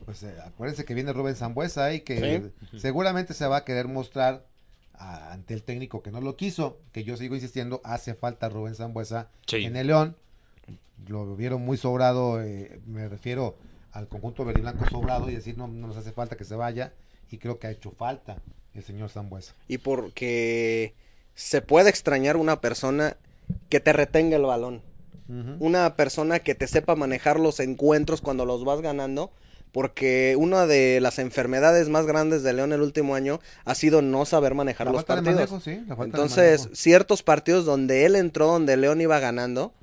Pues eh, acuérdense que viene Rubén Zambuesa y que seguramente se va a querer mostrar a- ante el técnico que no lo quiso, que yo sigo insistiendo, hace falta Rubén Zambuesa Sí. en el León. Lo vieron muy sobrado, eh, me refiero al conjunto verde y blanco sobrado y decir no, no nos hace falta que se vaya y creo que ha hecho falta el señor Zambuesa. Y porque se puede extrañar una persona que te retenga el balón. Una persona que te sepa manejar los encuentros cuando los vas ganando. Porque una de las enfermedades más grandes de León el último año ha sido no saber manejar La los falta de partidos. manejo, sí, la falta de Entonces, manejo. ciertos partidos donde él entró, donde León iba ganando,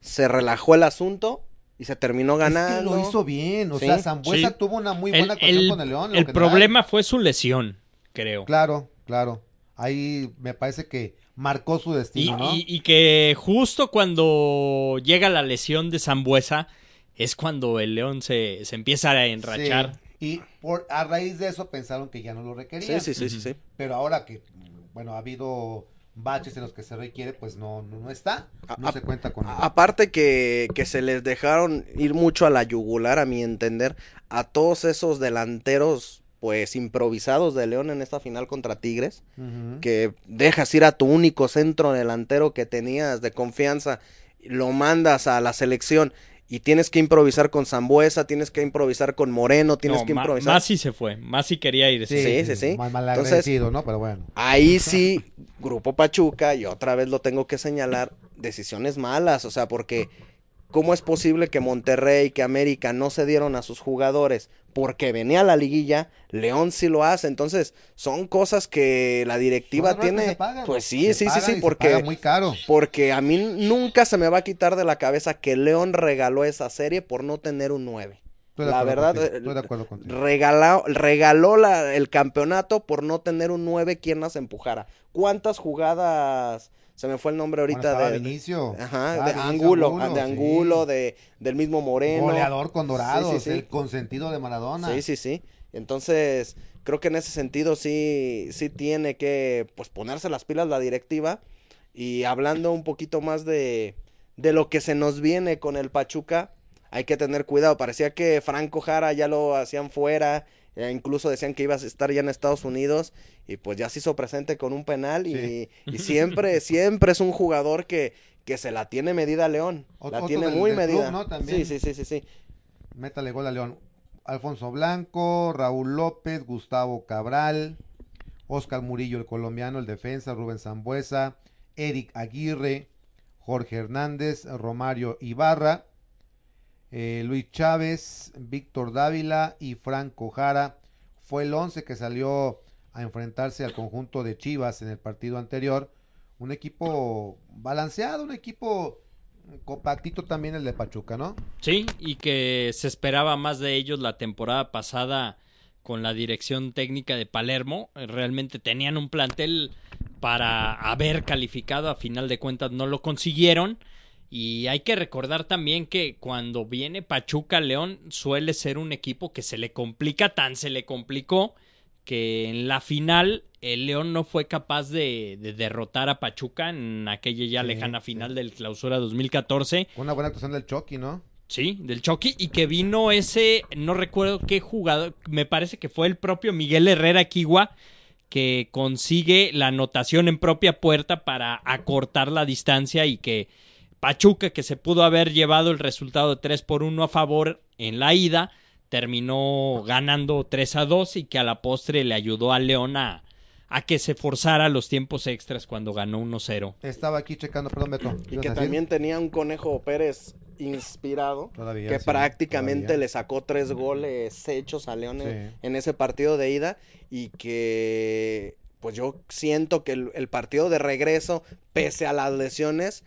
se relajó el asunto y se terminó ganando. Es que lo hizo bien, o Sí, sea, Zambuesa sí. tuvo una muy El, buena actuación el- con el León. lo el que problema fue su lesión, creo. Claro, claro. Ahí me parece que marcó su Y, destino, ¿no? y- y que justo cuando llega la lesión de Zambuesa es cuando el León se, se empieza a enrachar. Sí, Y por, a raíz de eso pensaron que ya no lo requerían. Sí, sí, sí, sí, sí. Pero ahora que, bueno, ha habido baches en los que se requiere, pues no, no, no está. No A- se cuenta con. Aparte que, que se les dejaron ir mucho a la yugular, a mi entender, a todos esos delanteros, pues improvisados de León en esta final contra Tigres, que dejas ir a tu único centro delantero que tenías de confianza, lo mandas a la selección y tienes que improvisar con Zambuesa, tienes que improvisar con Moreno, tienes No, que improvisar. Masi se fue, Masi quería irse. Sí, sí, sí. Mal, mal Entonces- agradecido, ¿no? Pero bueno. Ahí [laughs] sí, Grupo Pachuca, y otra vez lo tengo que señalar, decisiones malas, o sea, porque ¿cómo es posible que Monterrey, que América no se dieron a sus jugadores porque venía la liguilla? León sí lo hace, entonces son cosas que la directiva tiene. pagan. Pues sí, Se sí, sí, sí, porque muy caro. porque a mí nunca se me va a quitar de la cabeza que León regaló esa serie por no tener un 9. Estoy la verdad, eh, estoy de acuerdo contigo. regaló, regaló la- el campeonato por no tener un 9 quien las empujara. ¿Cuántas jugadas? Se me fue el nombre ahorita de, Vinicio. Ajá, de Angulo, de sí. Angulo, de, del mismo Moreno. Goleador con Dorados, Sí, sí, sí. el consentido de Maradona. Sí, sí, sí. Entonces, creo que en ese sentido sí, sí tiene que pues ponerse las pilas la directiva. Y hablando un poquito más de, de lo que se nos viene con el Pachuca, hay que tener cuidado. Parecía que Franco Jara ya lo hacían fuera eh, incluso decían que ibas a estar ya en Estados Unidos y pues ya se hizo presente con un penal y, Sí. y [laughs] siempre, siempre es un jugador que, que se la tiene medida a León. Ot- la tiene del- muy del club, medida. ¿no? También. Sí, sí, sí, sí, sí. Métale gol a León. Alfonso Blanco, Raúl López, Gustavo Cabral, Oscar Murillo, el colombiano, el defensa, Rubén Zambuesa, Eric Aguirre, Jorge Hernández, Romario Ibarra, eh, Luis Chávez, Víctor Dávila y Franco Jara. Fue el 11 que salió a enfrentarse al conjunto de Chivas en el partido anterior. Un equipo balanceado, un equipo compactito también el de Pachuca, ¿no? Sí, y que se esperaba más de ellos la temporada pasada con la dirección técnica de Palermo. Eh, Realmente tenían un plantel para haber calificado, a final de cuentas no lo consiguieron. Y hay que recordar también que cuando viene Pachuca León suele ser un equipo que se le complica, tan se le complicó que en la final el León no fue capaz de, de derrotar a Pachuca en aquella ya Sí, lejana sí. final del clausura 2014. Una buena actuación del Chucky, ¿no? Sí, del Chucky. Y que vino ese, no recuerdo qué jugador, me parece que fue el propio Miguel Herrera Kiwa, que consigue la anotación en propia puerta para acortar la distancia y que Pachuca, que se pudo haber llevado el resultado de 3 por 1 a favor en la ida, terminó ganando 3 a 2 y que a la postre le ayudó a León a, a que se forzara los tiempos extras cuando ganó 1-0. Estaba aquí checando, perdón, Beto. Y ¿ibas que también tenía un Conejo Pérez inspirado, Todavía, que sí, prácticamente todavía. le sacó tres goles hechos a León en- Sí. en ese partido de ida y que pues yo siento que el, el partido de regreso, pese a las lesiones,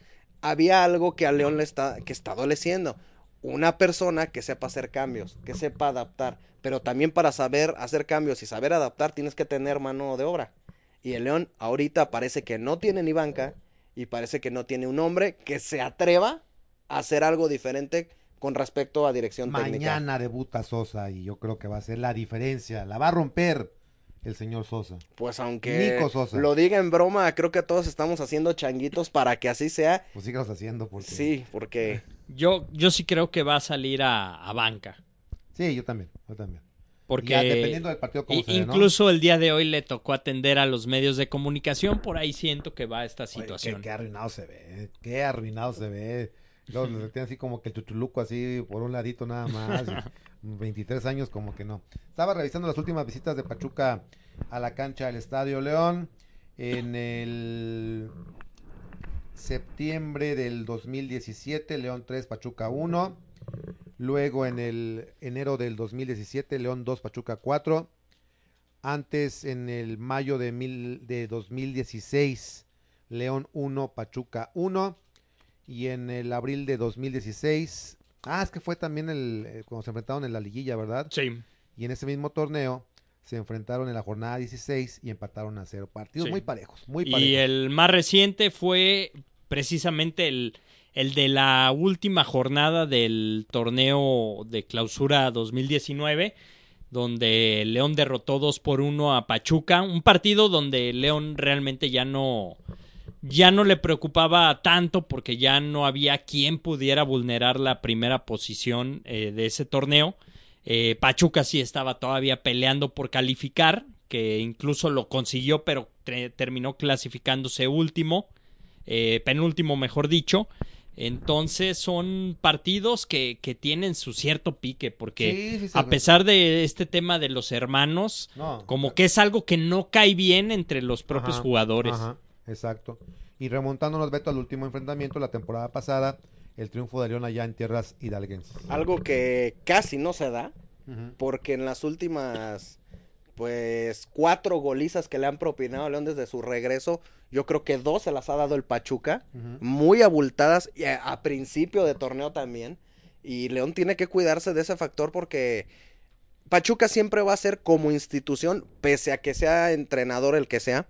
había algo que a León le está, que está adoleciendo. Una persona que sepa hacer cambios, que sepa adaptar, pero también para saber hacer cambios y saber adaptar tienes que tener mano de obra. Y el León ahorita parece que no tiene ni banca y parece que no tiene un hombre que se atreva a hacer algo diferente con respecto a dirección técnica. Mañana debuta Sosa y yo creo que va a ser la diferencia. La va a romper el señor Sosa. Pues aunque Nico Sosa. lo diga en broma, creo que todos estamos haciendo changuitos para que así sea. Pues sígalos haciendo porque... Sí, porque [laughs] Yo, yo sí creo que va a salir a, a banca. Sí, yo también, yo también. Porque Ya, dependiendo del partido ¿no? incluso el día de hoy le tocó atender a los medios de comunicación, por ahí siento que va esta Oye, situación. qué, qué arruinado se ve, qué arruinado se ve. [laughs] Luego le tiene así como que el chuchuluco así por un ladito nada más. [laughs] y 23 años como que no. Estaba revisando las últimas visitas de Pachuca a la cancha del Estadio León en el septiembre del 2017, León 3, Pachuca 1. Luego en el enero del 2017, León 2, Pachuca 4. Antes en el mayo de, mil, de 2016, León 1, Pachuca 1. Y en el abril de 2016, ah, es que fue también el, eh, cuando se enfrentaron en la liguilla, ¿verdad? Sí. Y en ese mismo torneo se enfrentaron en la jornada 16 y empataron a cero. Partidos Sí. muy parejos, muy parejos. Y el más reciente fue precisamente el, el de la última jornada del torneo de clausura 2019, donde León derrotó 2 por 1 a Pachuca. Un partido donde León realmente ya no, ya no le preocupaba tanto porque ya no había quien pudiera vulnerar la primera posición eh, de ese torneo. Eh, Pachuca sí estaba todavía peleando por calificar, que incluso lo consiguió, pero terminó clasificándose último, eh, penúltimo mejor dicho. Entonces son partidos que, que tienen su cierto pique, porque Sí, sí, se a pesar de este tema de los hermanos, No, como que es algo que no cae bien entre los propios Ajá, jugadores. Ajá, exacto. Y remontándonos, Beto, al último enfrentamiento, la temporada pasada, el triunfo de León allá en tierras hidalguenses. algo que casi no se da, porque en las últimas, pues, cuatro golizas que le han propinado a León desde su regreso, yo creo que dos se las ha dado el Pachuca, muy abultadas y a, a principio de torneo también. Y León tiene que cuidarse de ese factor porque Pachuca siempre va a ser como institución, pese a que sea entrenador el que sea,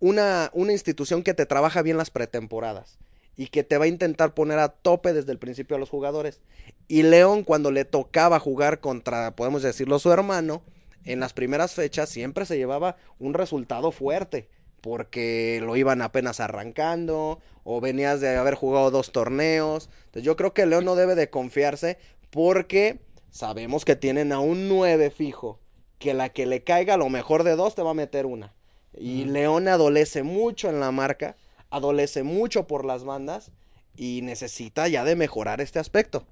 una, una institución que te trabaja bien las pretemporadas y que te va a intentar poner a tope desde el principio a los jugadores. Y León cuando le tocaba jugar contra, podemos decirlo, su hermano, en las primeras fechas siempre se llevaba un resultado fuerte, porque lo iban apenas arrancando, o venías de haber jugado dos torneos. Entonces yo creo que León no debe de confiarse, porque sabemos que tienen a un 9 fijo, que la que le caiga a lo mejor de dos te va a meter una. Y León adolece mucho en la marca, adolece mucho por las bandas y necesita ya de mejorar este aspecto.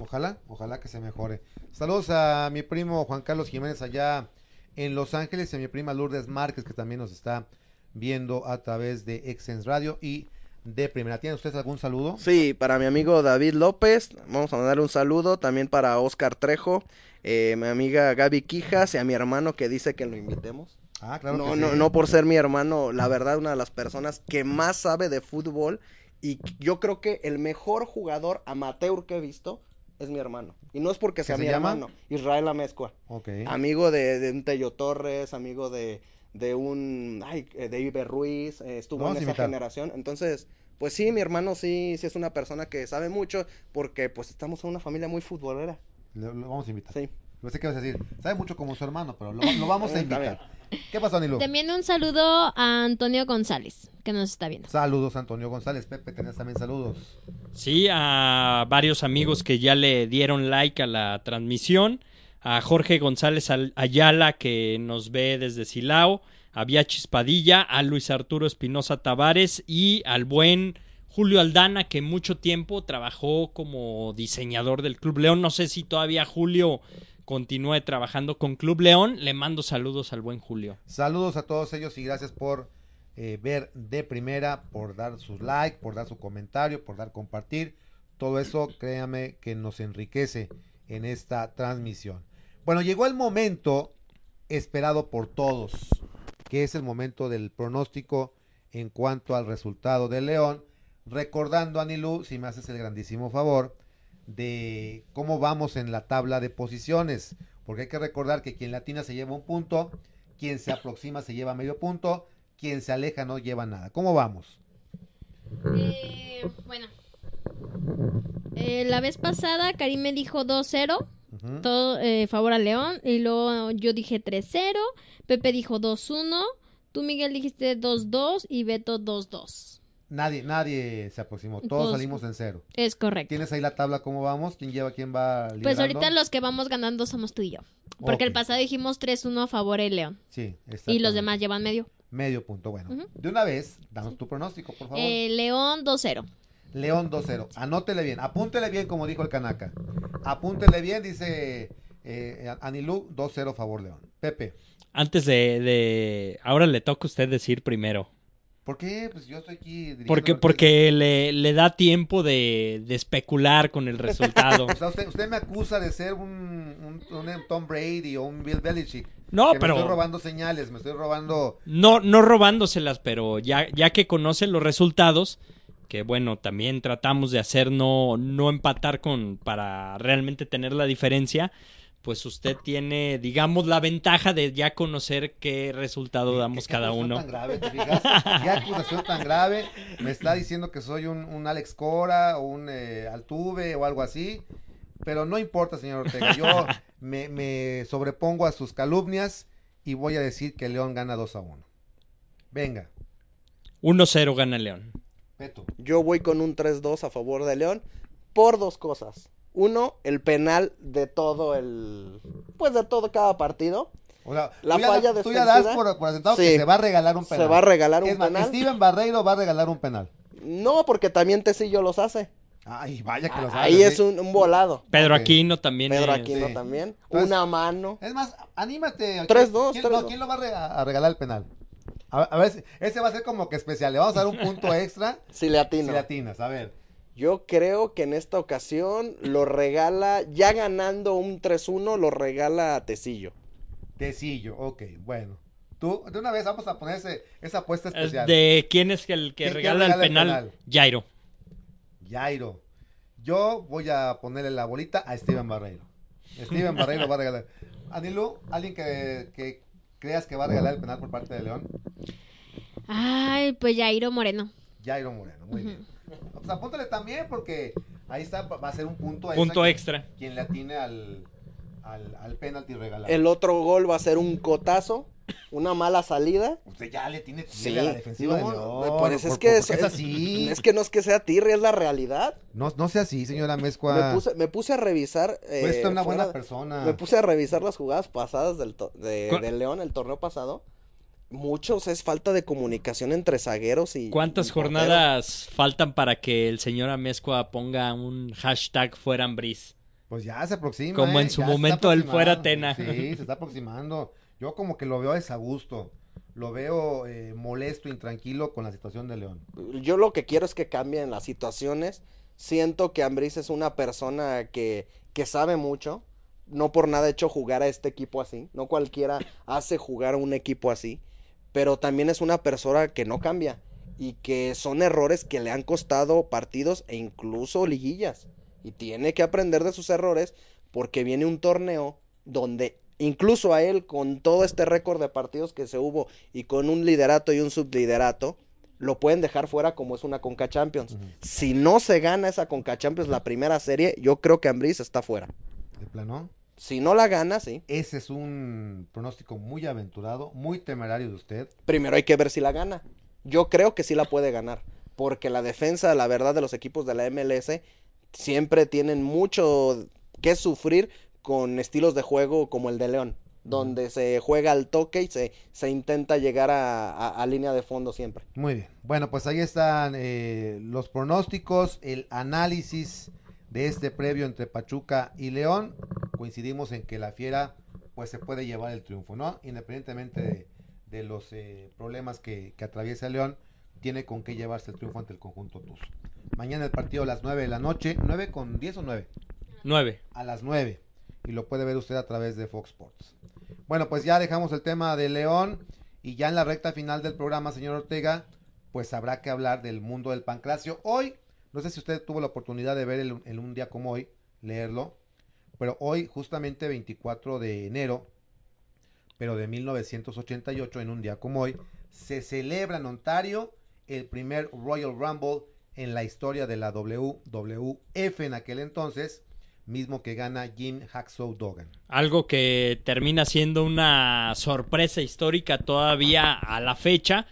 Ojalá, ojalá que se mejore. Saludos a mi primo Juan Carlos Jiménez allá en Los Ángeles y a mi prima Lourdes Márquez que también nos está viendo a través de Exens Radio y de Primera. ¿Tienen ustedes algún saludo? Sí, para mi amigo David López, vamos a mandar un saludo. También para Oscar Trejo, eh, mi amiga Gaby Quijas y a mi hermano que dice que lo invitemos. Ah, claro. no, que no, sí. no por ser mi hermano, la verdad, una de las personas que más sabe de fútbol y yo creo que el mejor jugador amateur que he visto es mi hermano. Y no es porque sea se mi llama? hermano, Israel Amezcua. Ok. Amigo de, de un Tello Torres, amigo de, de un ay, eh, de Iber Ruiz, eh, estuvo en esa generación. Entonces, pues sí, mi hermano sí, sí es una persona que sabe mucho, porque pues estamos en una familia muy futbolera. Lo, lo vamos a invitar. Sí. No sé qué vas a decir. Sabe mucho como su hermano, pero lo, lo vamos a [laughs] invitar. ¿Qué pasó, Nilu? También un saludo a Antonio González, que nos está viendo. Saludos, Antonio González. Pepe, tenés también saludos. Sí, a varios amigos que ya le dieron like a la transmisión. A Jorge González Al- Ayala, que nos ve desde Silao. A Viachis Padilla. A Luis Arturo Espinosa Tavares. Y al buen Julio Aldana, que mucho tiempo trabajó como diseñador del Club León. No sé si todavía Julio continúe trabajando con Club León. Le mando saludos al buen Julio. Saludos a todos ellos y gracias por eh, ver de primera, por dar sus like, por dar su comentario, por dar compartir. Todo eso, créame que nos enriquece en esta transmisión. Bueno, llegó el momento esperado por todos, que es el momento del pronóstico en cuanto al resultado de León. Recordando, Anilú, si me haces el grandísimo favor, de cómo vamos en la tabla de posiciones. Porque hay que recordar que quien latina se lleva un punto, quien se aproxima se lleva medio punto, quien se aleja no lleva nada. ¿Cómo vamos? Eh, bueno. Eh, la vez pasada Karim me dijo 2-0, Ujú. todo eh, favor a León, y luego yo dije 3-0, Pepe dijo 2-1, tú Miguel dijiste 2-2 y Beto 2-2. Nadie, nadie se aproximó. Todos salimos en cero. Es correcto. ¿Tienes ahí la tabla cómo vamos? ¿Quién lleva, quién va liderando? Pues ahorita los que vamos ganando somos tú y yo. Porque el pasado dijimos 3-1 a favor de León. Sí, Y los demás llevan medio. Medio punto, bueno. De una vez, danos tu pronóstico, por favor. Eh, León 2-0. León 2-0. Anótele bien, apúntele bien, como dijo el Canaca. Apúntele bien, dice eh, Anilú, 2-0 favor León. Pepe, Antes de, de... Ahora le toca a usted decir primero. ¿Por qué? Pues yo estoy aquí. Porque, porque le, le da tiempo de, de especular con el resultado. [laughs] O sea, usted, usted me acusa de ser un, un- un Tom Brady o un Bill Belichick. No, que pero- Me estoy robando señales, me estoy robando. No, no robándoselas, pero ya, ya que conoce los resultados, que bueno, también tratamos de hacer no, no empatar con para realmente tener la diferencia, pues usted tiene, digamos, la ventaja de ya conocer qué resultado damos ¿Qué cada uno. tan grave, ¿te fijas? ¿Qué acusación tan grave? Me está diciendo que soy un, un Alex Cora o un eh, Altuve o algo así. Pero no importa, señor Ortega. Yo me, me sobrepongo a sus calumnias y voy a decir que León gana 2 a 1. Venga, 1-0 gana León. Beto. Yo voy con un 3-2 a favor de León por dos cosas. Uno, el penal de todo el... Pues de todo cada partido. O sea, La tú ya, falla das- tú ya das por, por Sí. que se va a regalar un Se penal. va a regalar un Es más, penal. Steven Barreiro va a regalar un penal. No, porque también Tecillo los hace. Ay, vaya que lo sabe. Ahí es un, un volado. Pedro. Aquino también. Pedro es- Aquino sí. también. Entonces- Una mano. Es más, anímate. 3-2, ¿Quién, 3-2. no, ¿quién lo va a, re- a regalar el penal? A, a ver, si- ese va a ser como que especial. Le vamos a dar un punto [laughs] extra Si le si atino. le atinas. A ver. Yo creo que en esta ocasión lo regala, ya ganando un 3-1, lo regala a Tecillo. Tecillo, ok, bueno. Tú, de una vez vamos a poner ese- esa apuesta Es especial. ¿De quién es el que ¿Quién- quién regala el regala el penal? penal? Jairo. Jairo. Yo voy a ponerle la bolita a Steven Barreiro. Steven [laughs] Barreiro va a regalar. Anilu, ¿alguien que, que creas que va a regalar el penal por parte de León? Ay, pues Jairo Moreno. Jairo Moreno, muy bien. Pues apúntale también porque ahí está, va a ser un punto extra. Punto extra. Quien le atine al, al, al penalti regalado. El otro gol va a ser un cotazo una mala salida. Usted ya le tiene Sí, a la defensiva no, de León. pues es ¿Por- que por es, es así. es que no es que sea tirria, es la realidad. No, no sea así, señora Mezcua. Me puse, me puse a revisar. eh, Pues una fuera buena persona. Me puse a revisar las jugadas pasadas del, to- de, ¿Cu- del León, el torneo pasado. Muchos es falta de comunicación entre zagueros y. ¿Cuántas y portero. jornadas faltan para que el señor Amezcua ponga un hashtag fuera Ambris? Pues ya se aproxima. Como ¿eh? en su momento él fuera aproximando. Tena. Sí, se está aproximando. Yo como que lo veo desagusto. Lo veo eh, molesto, intranquilo con la situación de León. Yo lo que quiero es que cambien las situaciones. Siento que Ambris es una persona que, que sabe mucho. No por nada hecho jugar a este equipo así. No cualquiera hace jugar a un equipo así. Pero también es una persona que no cambia. Y que son errores que le han costado partidos e incluso liguillas. Y tiene que aprender de sus errores porque viene un torneo donde incluso a él con todo este récord de partidos que se hubo y con un liderato y un subliderato, lo pueden dejar fuera como es una Conca Champions. Si no se gana esa Conca Champions la primera serie, yo creo que Ambris está fuera. De plano. Si no la gana, sí. Ese es un pronóstico muy aventurado, muy temerario de usted. Primero hay que ver si la gana. Yo creo que sí la puede ganar, porque la defensa, la verdad, de los equipos de la MLS siempre tienen mucho que sufrir con estilos de juego como el de León, donde se juega al toque y se, se intenta llegar a, a- a línea de fondo siempre. Muy bien. Bueno, pues ahí están eh, los pronósticos, el análisis de este previo entre Pachuca y León. Coincidimos en que la Fiera pues se puede llevar el triunfo, ¿no? Independientemente de, de los eh, problemas que, que atraviesa León, tiene con qué llevarse el triunfo ante el conjunto TUS. Mañana el partido a las 9 de la noche, 9 con 10 o 9 Nueve. a las 9 y lo puede ver usted a través de Fox Sports. Bueno, pues ya dejamos el tema de León y ya en la recta final del programa, señor Ortega, pues habrá que hablar del mundo del pancracio. Hoy, no sé si usted tuvo la oportunidad de ver el un día como hoy, leerlo, pero hoy, justamente 24 de enero, pero de 1988, en un día como hoy, se celebra en Ontario el primer Royal Rumble en la historia de la WWF en aquel entonces, mismo que gana Jim Hacksaw Dogan. Algo que termina siendo una sorpresa histórica todavía a la fecha,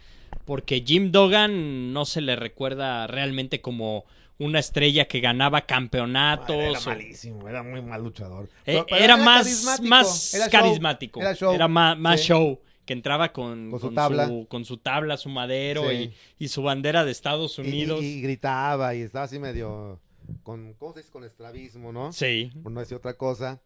porque Jim Dogan no se le recuerda realmente como una estrella que ganaba campeonatos. Era o- malísimo, era muy mal luchador. Eh, Pero- pero era, más, carismático, más era show, carismático. Era show. Era ma- más, sí. show. Que entraba con, Con su con tabla. su, con su tabla, su madero Sí. y, y su bandera de Estados Unidos. Y, y gritaba y estaba así medio con, ¿cómo se dice? Con estrabismo, ¿no? Sí, Por no decir otra cosa.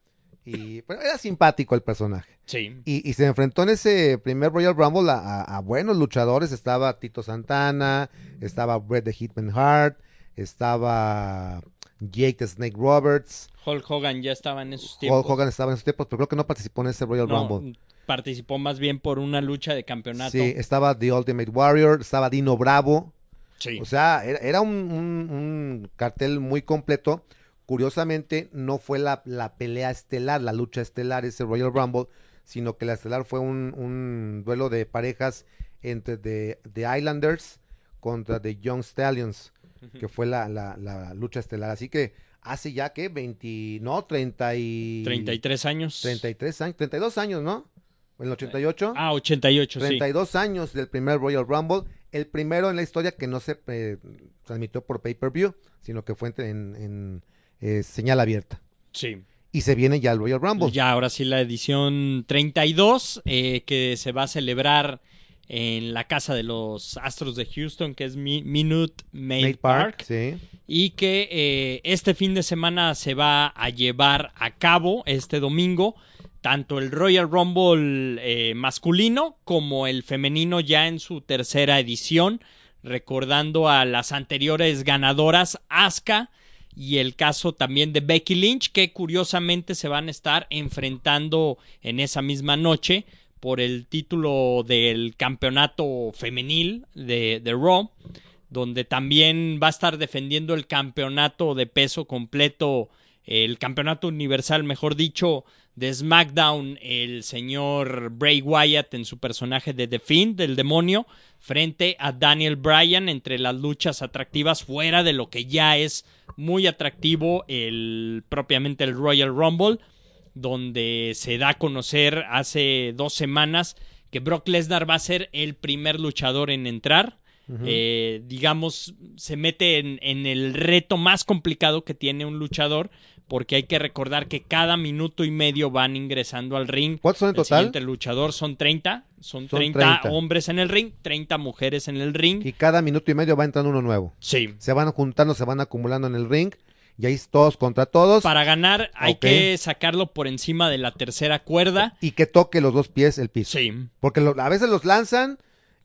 Y, pero era simpático el personaje. sí. Y, y se enfrentó en ese primer Royal Rumble a, a- a buenos luchadores. Estaba Tito Santana, estaba Bret the Hitman Hart, estaba Jake the Snake Roberts. Hulk Hogan ya estaba en esos tiempos. Hulk Hogan estaba en esos tiempos, pero creo que no participó en ese Royal No, Rumble. participó más bien por una lucha de campeonato. Sí, estaba The Ultimate Warrior, estaba Dino Bravo. Sí. O sea, era, era un, un- un cartel muy completo. Curiosamente, no fue la, la pelea estelar, la lucha estelar, ese Royal Rumble, sino que la estelar fue un, un duelo de parejas entre The, The Islanders contra The Young Stallions, que fue la, la, la lucha estelar. Así que hace ya que 20, no, 30 y... 33 años. 33 años, 32 años, ¿no? En el 88. Ah, 88, sí. 32 años del primer Royal Rumble, el primero en la historia que no se eh, transmitió por pay-per-view, sino que fue en, en, eh, señal abierta. Sí. Y se viene ya el Royal Rumble. Ya, ahora sí, la edición 32, eh, que se va a celebrar en la casa de los Astros de Houston, que es Mi- Minute Maid, Maid Park. Sí. y que eh, este fin de semana se va a llevar a cabo este domingo tanto el Royal Rumble eh, masculino como el femenino ya en su tercera edición, recordando a las anteriores ganadoras Asuka y el caso también de Becky Lynch que curiosamente se van a estar enfrentando en esa misma noche por el título del campeonato femenil de, de Raw donde también va a estar defendiendo el campeonato de peso completo, el campeonato universal, mejor dicho, de SmackDown, el señor Bray Wyatt en su personaje de The Fiend, del demonio, frente a Daniel Bryan entre las luchas atractivas fuera de lo que ya es muy atractivo el propiamente el Royal Rumble, donde se da a conocer hace dos semanas que Brock Lesnar va a ser el primer luchador en entrar. Eh, digamos, se mete en, en el reto más complicado que tiene un luchador, porque hay que recordar que cada minuto y medio van ingresando al ring. ¿Cuántos son en El total? siguiente luchador son 30, son, Son 30, 30. hombres en el ring, 30 mujeres en el ring. Y cada minuto y medio va entrando uno nuevo. Sí. Se van juntando, se van acumulando en el ring. Y ahí es todos contra todos. Para ganar hay que sacarlo por encima de la tercera cuerda. Y que toque los dos pies el piso. Sí. Porque lo- a veces los lanzan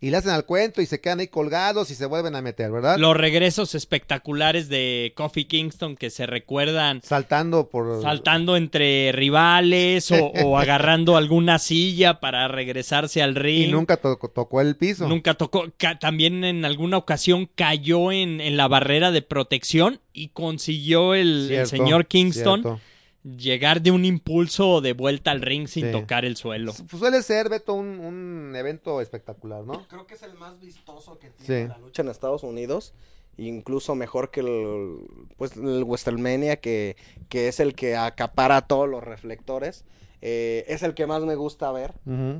y le hacen al cuento y se quedan ahí colgados y se vuelven a meter, ¿verdad? Los regresos espectaculares de Kofi Kingston que se recuerdan Saltando por... saltando entre rivales o, o [laughs] agarrando alguna silla para regresarse al ring. Y nunca to- tocó el piso. Nunca tocó. También en alguna ocasión cayó en, en la barrera de protección y consiguió el, señor Kingston cierto. Llegar de un impulso de vuelta al ring sin Sí. tocar el suelo. Pues suele ser, Beto, un, un evento espectacular, ¿no? Creo que es el más vistoso que Sí. tiene la lucha en Estados Unidos. Incluso mejor que el, pues, el WrestleMania, que, que es el que acapara todos los reflectores. Eh, es el que más me gusta ver,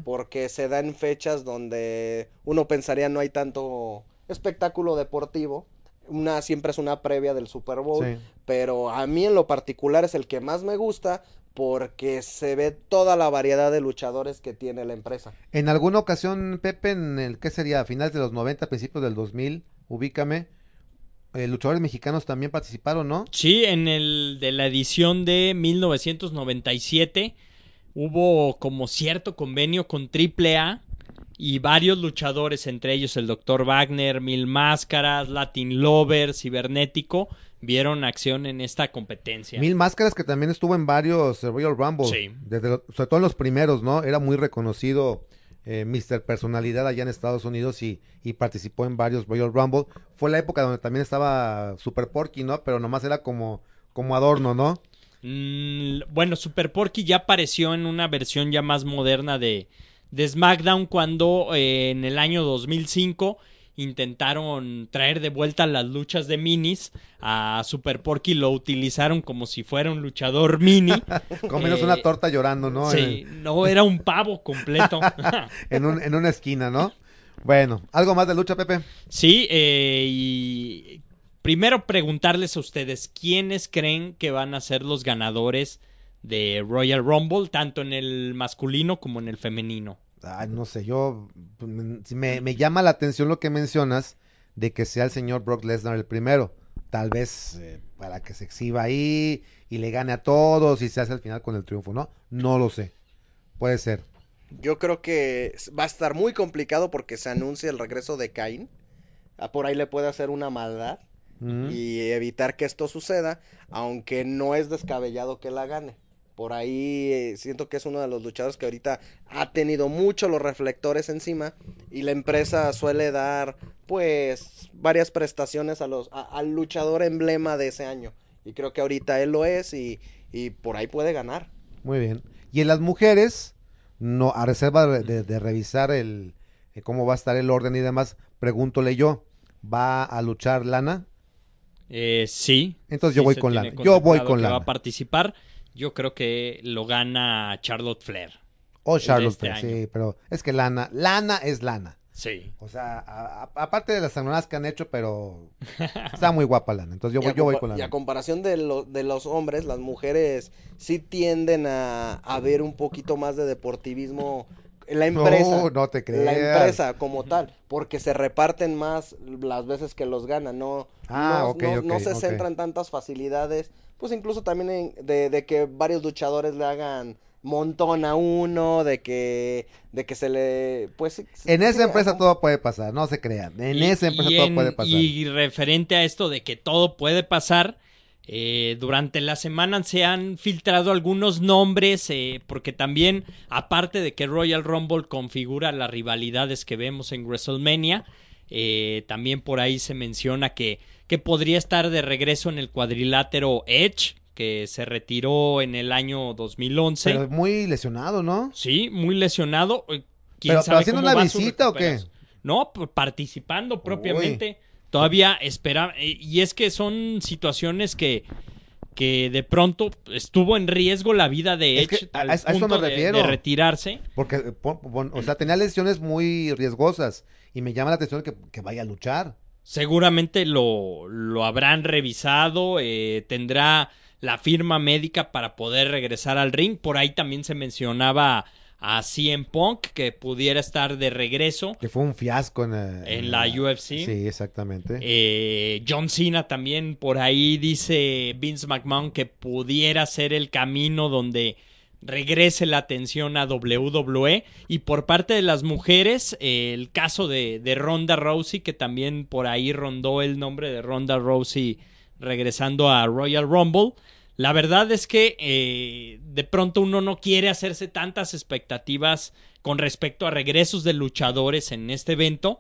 porque se da en fechas donde uno pensaría no hay tanto espectáculo deportivo. Una siempre es una previa del Super Bowl, Sí. pero a mí en lo particular es el que más me gusta porque se ve toda la variedad de luchadores que tiene la empresa. En alguna ocasión, Pepe, en el, ¿qué sería? A finales de los 90, principios del 2000, ubícame, eh, luchadores mexicanos también participaron, ¿no? Sí, en el de la edición de 1997 hubo como cierto convenio con AAA y varios luchadores, entre ellos el Dr. Wagner, Mil Máscaras, Latin Lover, Cibernético, vieron acción en esta competencia. Mil Máscaras que también estuvo en varios eh, Royal Rumble. Sí. Desde lo- sobre todo en los primeros, ¿no? Era muy reconocido eh, Mr. Personalidad allá en Estados Unidos y, y participó en varios Royal Rumble. Fue la época donde también estaba Super Porky, ¿no? Pero nomás era como, como adorno, ¿no? Mm, bueno, Super Porky ya apareció en una versión ya más moderna de, de SmackDown cuando eh, en el año 2005 intentaron traer de vuelta las luchas de minis a Super Porky lo utilizaron como si fuera un luchador mini [laughs] Comiéndose Eh, una torta llorando, ¿no? sí, no era un pavo completo [laughs] En, un- en una esquina, ¿no? Bueno, ¿algo más de lucha, Pepe? sí eh, y primero preguntarles a ustedes quiénes creen que van a ser los ganadores de Royal Rumble tanto en el masculino como en el femenino Ay, no sé, yo pues, me, si me, llama la atención lo que mencionas de que sea el señor Brock Lesnar el primero. Tal vez eh, para que se exhiba ahí y le gane a todos y se hace al final con el triunfo, ¿no? No lo sé. Puede ser. Yo creo que va a estar muy complicado porque se anuncia el regreso de Cain. Ah, Por ahí le puede hacer una maldad Mm. y evitar que esto suceda, aunque no es descabellado que la gane. Por ahí eh, siento que es uno de los luchadores que ahorita ha tenido mucho los reflectores encima y la empresa suele dar pues varias prestaciones a los a- al luchador emblema de ese año y creo que ahorita él lo es y, y por ahí puede ganar. Muy bien. Y en las mujeres, no a reserva de, de- de revisar el eh, cómo va a estar el orden y demás, pregúntole yo, ¿va a luchar Lana? Eh, sí. Entonces yo Sí voy con Lana. Yo voy con que Va Lana. a participar. Yo creo que lo gana Charlotte Flair. O Charlotte este Flair, año. sí, pero es que Lana, Lana es Lana. Sí. O sea, a- a- aparte de las sangronadas que han hecho, pero [laughs] está muy guapa Lana. Entonces yo voy, yo voy con Y a Lana. comparación de, lo- de los hombres, las mujeres sí tienden a, a ver un poquito más de deportivismo en la empresa. No, no te creas. La empresa como tal, porque se reparten más las veces que los ganan, no, Ah, no, ok, no- se centran tantas facilidades, pues incluso también en- de, de que varios luchadores le hagan montón a uno, de que, de que se le, pues En esa empresa todo puede pasar, no se crean. En Y- esa empresa todo en- puede pasar. Y referente a esto de que todo puede pasar, eh, durante la semana se han filtrado algunos nombres, eh, porque también, aparte de que Royal Rumble configura las rivalidades que vemos en WrestleMania, eh, también por ahí se menciona que, que podría estar de regreso en el cuadrilátero Edge, que se retiró en el año 2011. Pero muy lesionado, ¿no? Sí, muy lesionado. eh, ¿Quién ¿Pero- sabe haciendo cómo una visita o qué? No, participando propiamente. Todavía espera. eh, Y es que son situaciones que, que de pronto estuvo en riesgo la vida de Es que Edge a- al a eso me punto de- refiero. de retirarse. Porque, o sea, tenía lesiones muy riesgosas y me llama la atención que, que vaya a luchar. Seguramente lo, lo habrán revisado, eh, tendrá la firma médica para poder regresar al ring. Por ahí también se mencionaba a CM Punk que pudiera estar de regreso Que fue un fiasco en, eh, en la UFC. Sí, exactamente. Eh, John Cena también por ahí dice Vince McMahon que pudiera ser el camino donde regrese la atención a WWE y por parte de las mujeres eh, el caso de, de Ronda Rousey que también por ahí rondó el nombre de Ronda Rousey regresando a Royal Rumble. La verdad es que eh, de pronto uno no quiere hacerse tantas expectativas con respecto a regresos de luchadores en este evento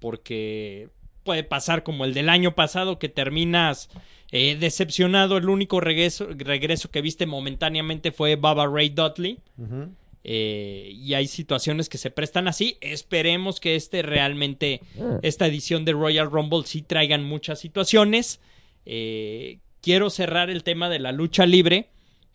porque puede pasar como el del año pasado que terminas eh, decepcionado. El único regreso, regreso que viste momentáneamente fue Baba Ray Dudley. Eh, y hay situaciones que se prestan así. Esperemos que este realmente, esta edición de Royal Rumble sí traigan muchas situaciones. Eh, quiero cerrar el tema de la lucha libre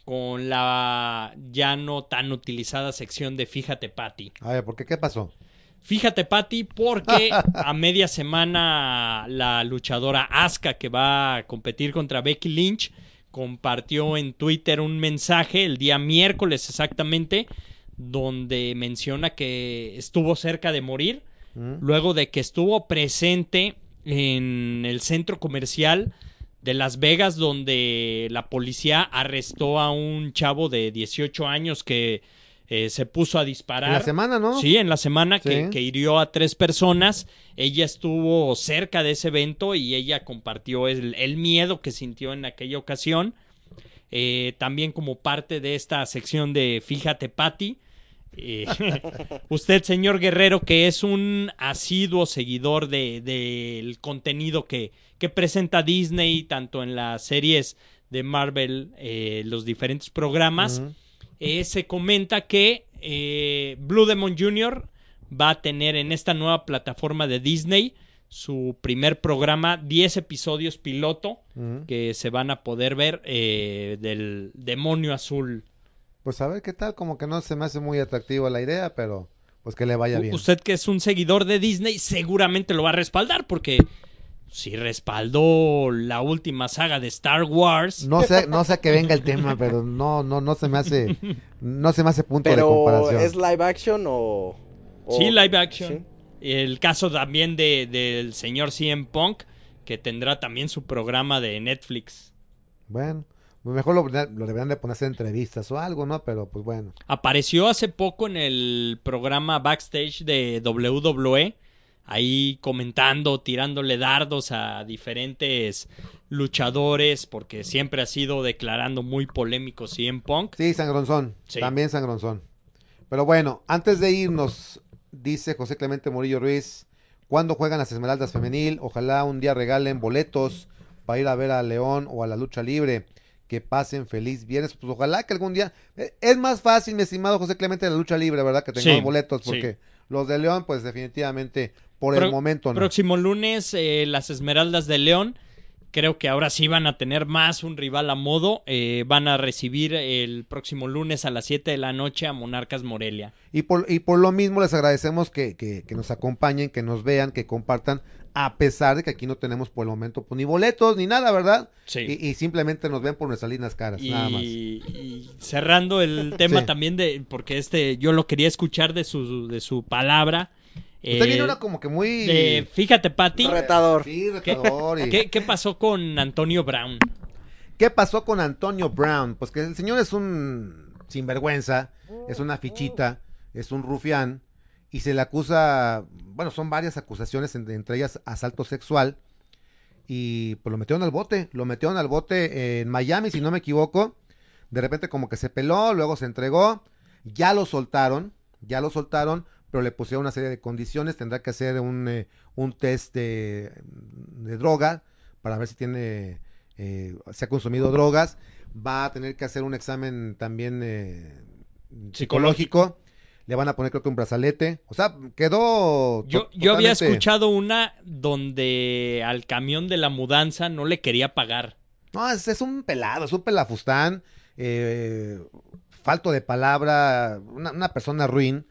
con la ya no tan utilizada sección de Fíjate Patty. A ver, ¿por qué? ¿Qué pasó? Fíjate, Patty, porque a media semana la luchadora Asuka, que va a competir contra Becky Lynch, compartió en Twitter un mensaje el día miércoles exactamente, donde menciona que estuvo cerca de morir, ¿Mm? luego de que estuvo presente en el centro comercial de Las Vegas, donde la policía arrestó a un chavo de 18 años que eh, se puso a disparar. En la semana, ¿no? Sí, en la semana que, Sí. que hirió a tres personas. Ella estuvo cerca de ese evento y ella compartió el, el miedo que sintió en aquella ocasión. Eh, también como parte de esta sección de Fíjate, Patty. eh, [laughs] usted, señor Guerrero, que es un asiduo seguidor de- del contenido que, que presenta Disney, tanto en las series de Marvel, eh, los diferentes programas. Eh, se comenta que eh, Blue Demon Jr. va a tener en esta nueva plataforma de Disney su primer programa, 10 episodios piloto que se van a poder ver eh, del demonio azul. Pues a ver qué tal, como que no se me hace muy atractiva la idea, pero pues que le vaya bien. Usted que es un seguidor de Disney seguramente lo va a respaldar porque si respaldó la última saga de Star Wars. No sé, no sé a que venga el tema, pero no, no, no se me hace, no se me hace punto de Pero comparación. ¿es live action o...? o- Sí, live action. Sí. El caso también de, del señor CM Punk, que tendrá también su programa de Netflix. Bueno, pues mejor lo, lo deberían de ponerse entrevistas o algo, ¿no? Pero pues bueno. Apareció hace poco en el programa backstage de WWE, ahí comentando, tirándole dardos a diferentes luchadores, porque siempre ha sido declarando muy polémico CM Punk. Sí, sangronzón. Sí. También sangronzón. Pero bueno, antes de irnos, dice José Clemente Murillo Ruiz, ¿cuándo juegan las Esmeraldas Femenil? Ojalá un día regalen boletos para ir a ver a León o a la lucha libre. Que pasen feliz viernes. Pues ojalá que algún día... eh, Es más fácil, mi estimado José Clemente, la lucha libre, ¿verdad? Que tengamos Sí, boletos, sí. porque los de León, pues definitivamente, por el momento no. Próximo lunes, eh, las Esmeraldas de León. Creo que ahora sí van a tener más un rival a modo. Eh, van a recibir el próximo lunes a las 7 de la noche a Monarcas Morelia. Y por, y por lo mismo les agradecemos que, que, que nos acompañen, que nos vean, que compartan, a pesar de que aquí no tenemos por el momento pues, ni boletos ni nada, ¿verdad? Sí. Y, y simplemente nos ven por nuestras líneas caras, Y, nada más. y cerrando el tema Sí. también de, porque este yo lo quería escuchar de su, de su palabra. Usted eh, viene ahora como que muy... de- fíjate, Pati, Retador. Sí, ¿qué, retador. y- qué- qué pasó con Antonio Brown? ¿Qué pasó con Antonio Brown? Pues que el señor es un sinvergüenza, es una fichita, es un rufián y se le acusa, bueno, son varias acusaciones, en- entre ellas asalto sexual y pues lo metieron al bote, lo metieron al bote en Miami, si no me equivoco. De repente como que se peló, luego se entregó, ya lo soltaron, ya lo soltaron, pero le pusieron una serie de condiciones, tendrá que hacer un, eh, un test de, de droga para ver si tiene, eh, se ha consumido drogas, va a tener que hacer un examen también eh, psicológico, le van a poner creo que un brazalete, o sea, quedó... Yo, yo había escuchado una donde al camión de la mudanza no le quería pagar. No, es, es un pelado, es un pelafustán, eh, falto de palabra, una, una persona ruin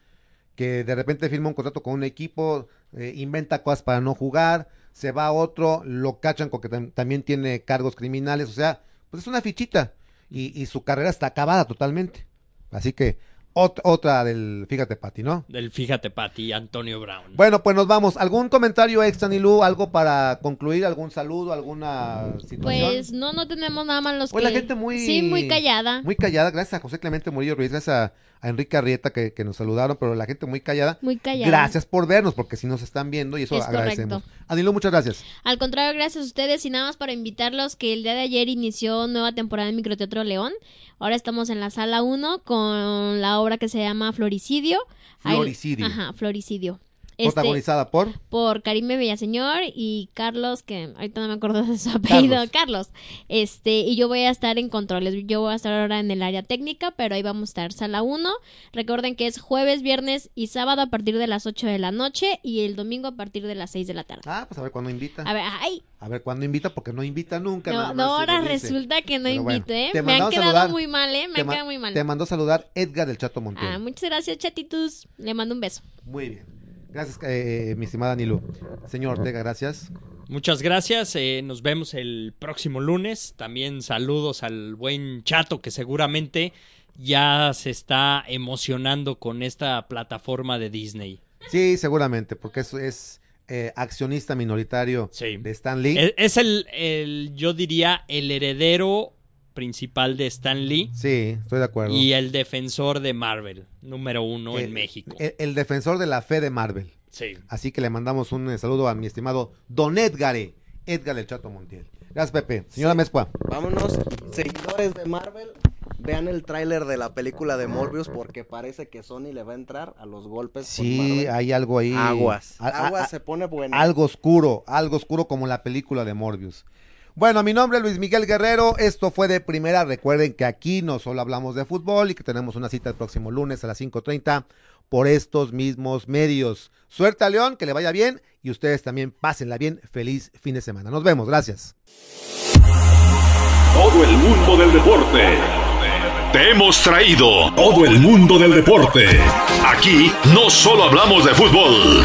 que de repente firma un contrato con un equipo, eh, inventa cosas para no jugar, se va a otro, lo cachan con que tam- también tiene cargos criminales, o sea, pues es una fichita y, y su carrera está acabada totalmente. Así que ot- otra del, fíjate, Pati, ¿no? Del fíjate, Pati, Antonio Brown. Bueno, pues nos vamos. ¿Algún comentario extra, Nilu? ¿Algo para concluir? ¿Algún saludo? ¿Alguna situación? Pues no, no tenemos nada más los Pues que... la gente muy... Sí, muy callada. Muy callada, gracias a José Clemente Murillo Ruiz, gracias a, a Enrique Arrieta que, que nos saludaron, pero la gente muy callada. Muy callada. Gracias por vernos, porque si nos están viendo y eso Es agradecemos. correcto. Anilo, muchas gracias. Al contrario, gracias a ustedes y nada más para invitarlos que el día de ayer inició nueva temporada en Microteatro León. Ahora estamos en la sala 1 con la obra que se llama Floricidio. Ahí- Floricidio. Ajá, Floricidio. Este, Protagonizada por... por Karime Villaseñor y Carlos, que ahorita no me acuerdo de su apellido, Carlos. Este, y yo voy a estar en controles. Yo voy a estar ahora en el área técnica, pero ahí vamos a estar sala 1. Recuerden que es jueves, viernes y sábado a partir de las 8 de la noche y el domingo a partir de las 6 de la tarde. Ah, pues a ver cuándo invita. A ver, ay, A ver cuándo invita, porque no invita nunca. no, no, ahora resulta que no Pero bueno, invito, ¿eh? te Me han a quedado saludar. muy mal, ¿eh? Me Te han quedado muy mal. Te mandó saludar Edgar del Chato Montiel. Ah, muchas gracias, chatitus. Le mando un beso. Muy bien. Gracias, eh, mi estimada Nilu. Señor Ortega, gracias. Muchas gracias. eh, nos vemos el próximo lunes. También saludos al buen Chato que seguramente ya se está emocionando con esta plataforma de Disney. Sí, seguramente, porque es, es eh, accionista minoritario Sí. de Stan Lee. Es, es el, el, yo diría, el heredero principal de Stan Lee Sí, estoy de acuerdo. y el defensor de Marvel, número uno en El- México. El, el defensor de la fe de Marvel. Sí. Así que le mandamos un eh, saludo a mi estimado Don Edgar, Edgar del Chato Montiel. Gracias, Pepe. Señora Mezcua. Vámonos, seguidores de Marvel, vean el tráiler de la película de Morbius porque parece que Sony le va a entrar a los golpes con Sí, Marvel. hay algo ahí. Aguas. Aguas a- se pone bueno. algo oscuro, algo oscuro como la película de Morbius. Bueno, mi nombre es Luis Miguel Guerrero, esto fue de primera, recuerden que aquí no solo hablamos de fútbol y que tenemos una cita el próximo lunes a las 5.30 por estos mismos medios. Suerte a León, que le vaya bien y ustedes también pásenla bien, feliz fin de semana. Nos vemos, gracias. Todo el mundo del deporte. Te hemos traído todo el mundo del deporte. Aquí no solo hablamos de fútbol.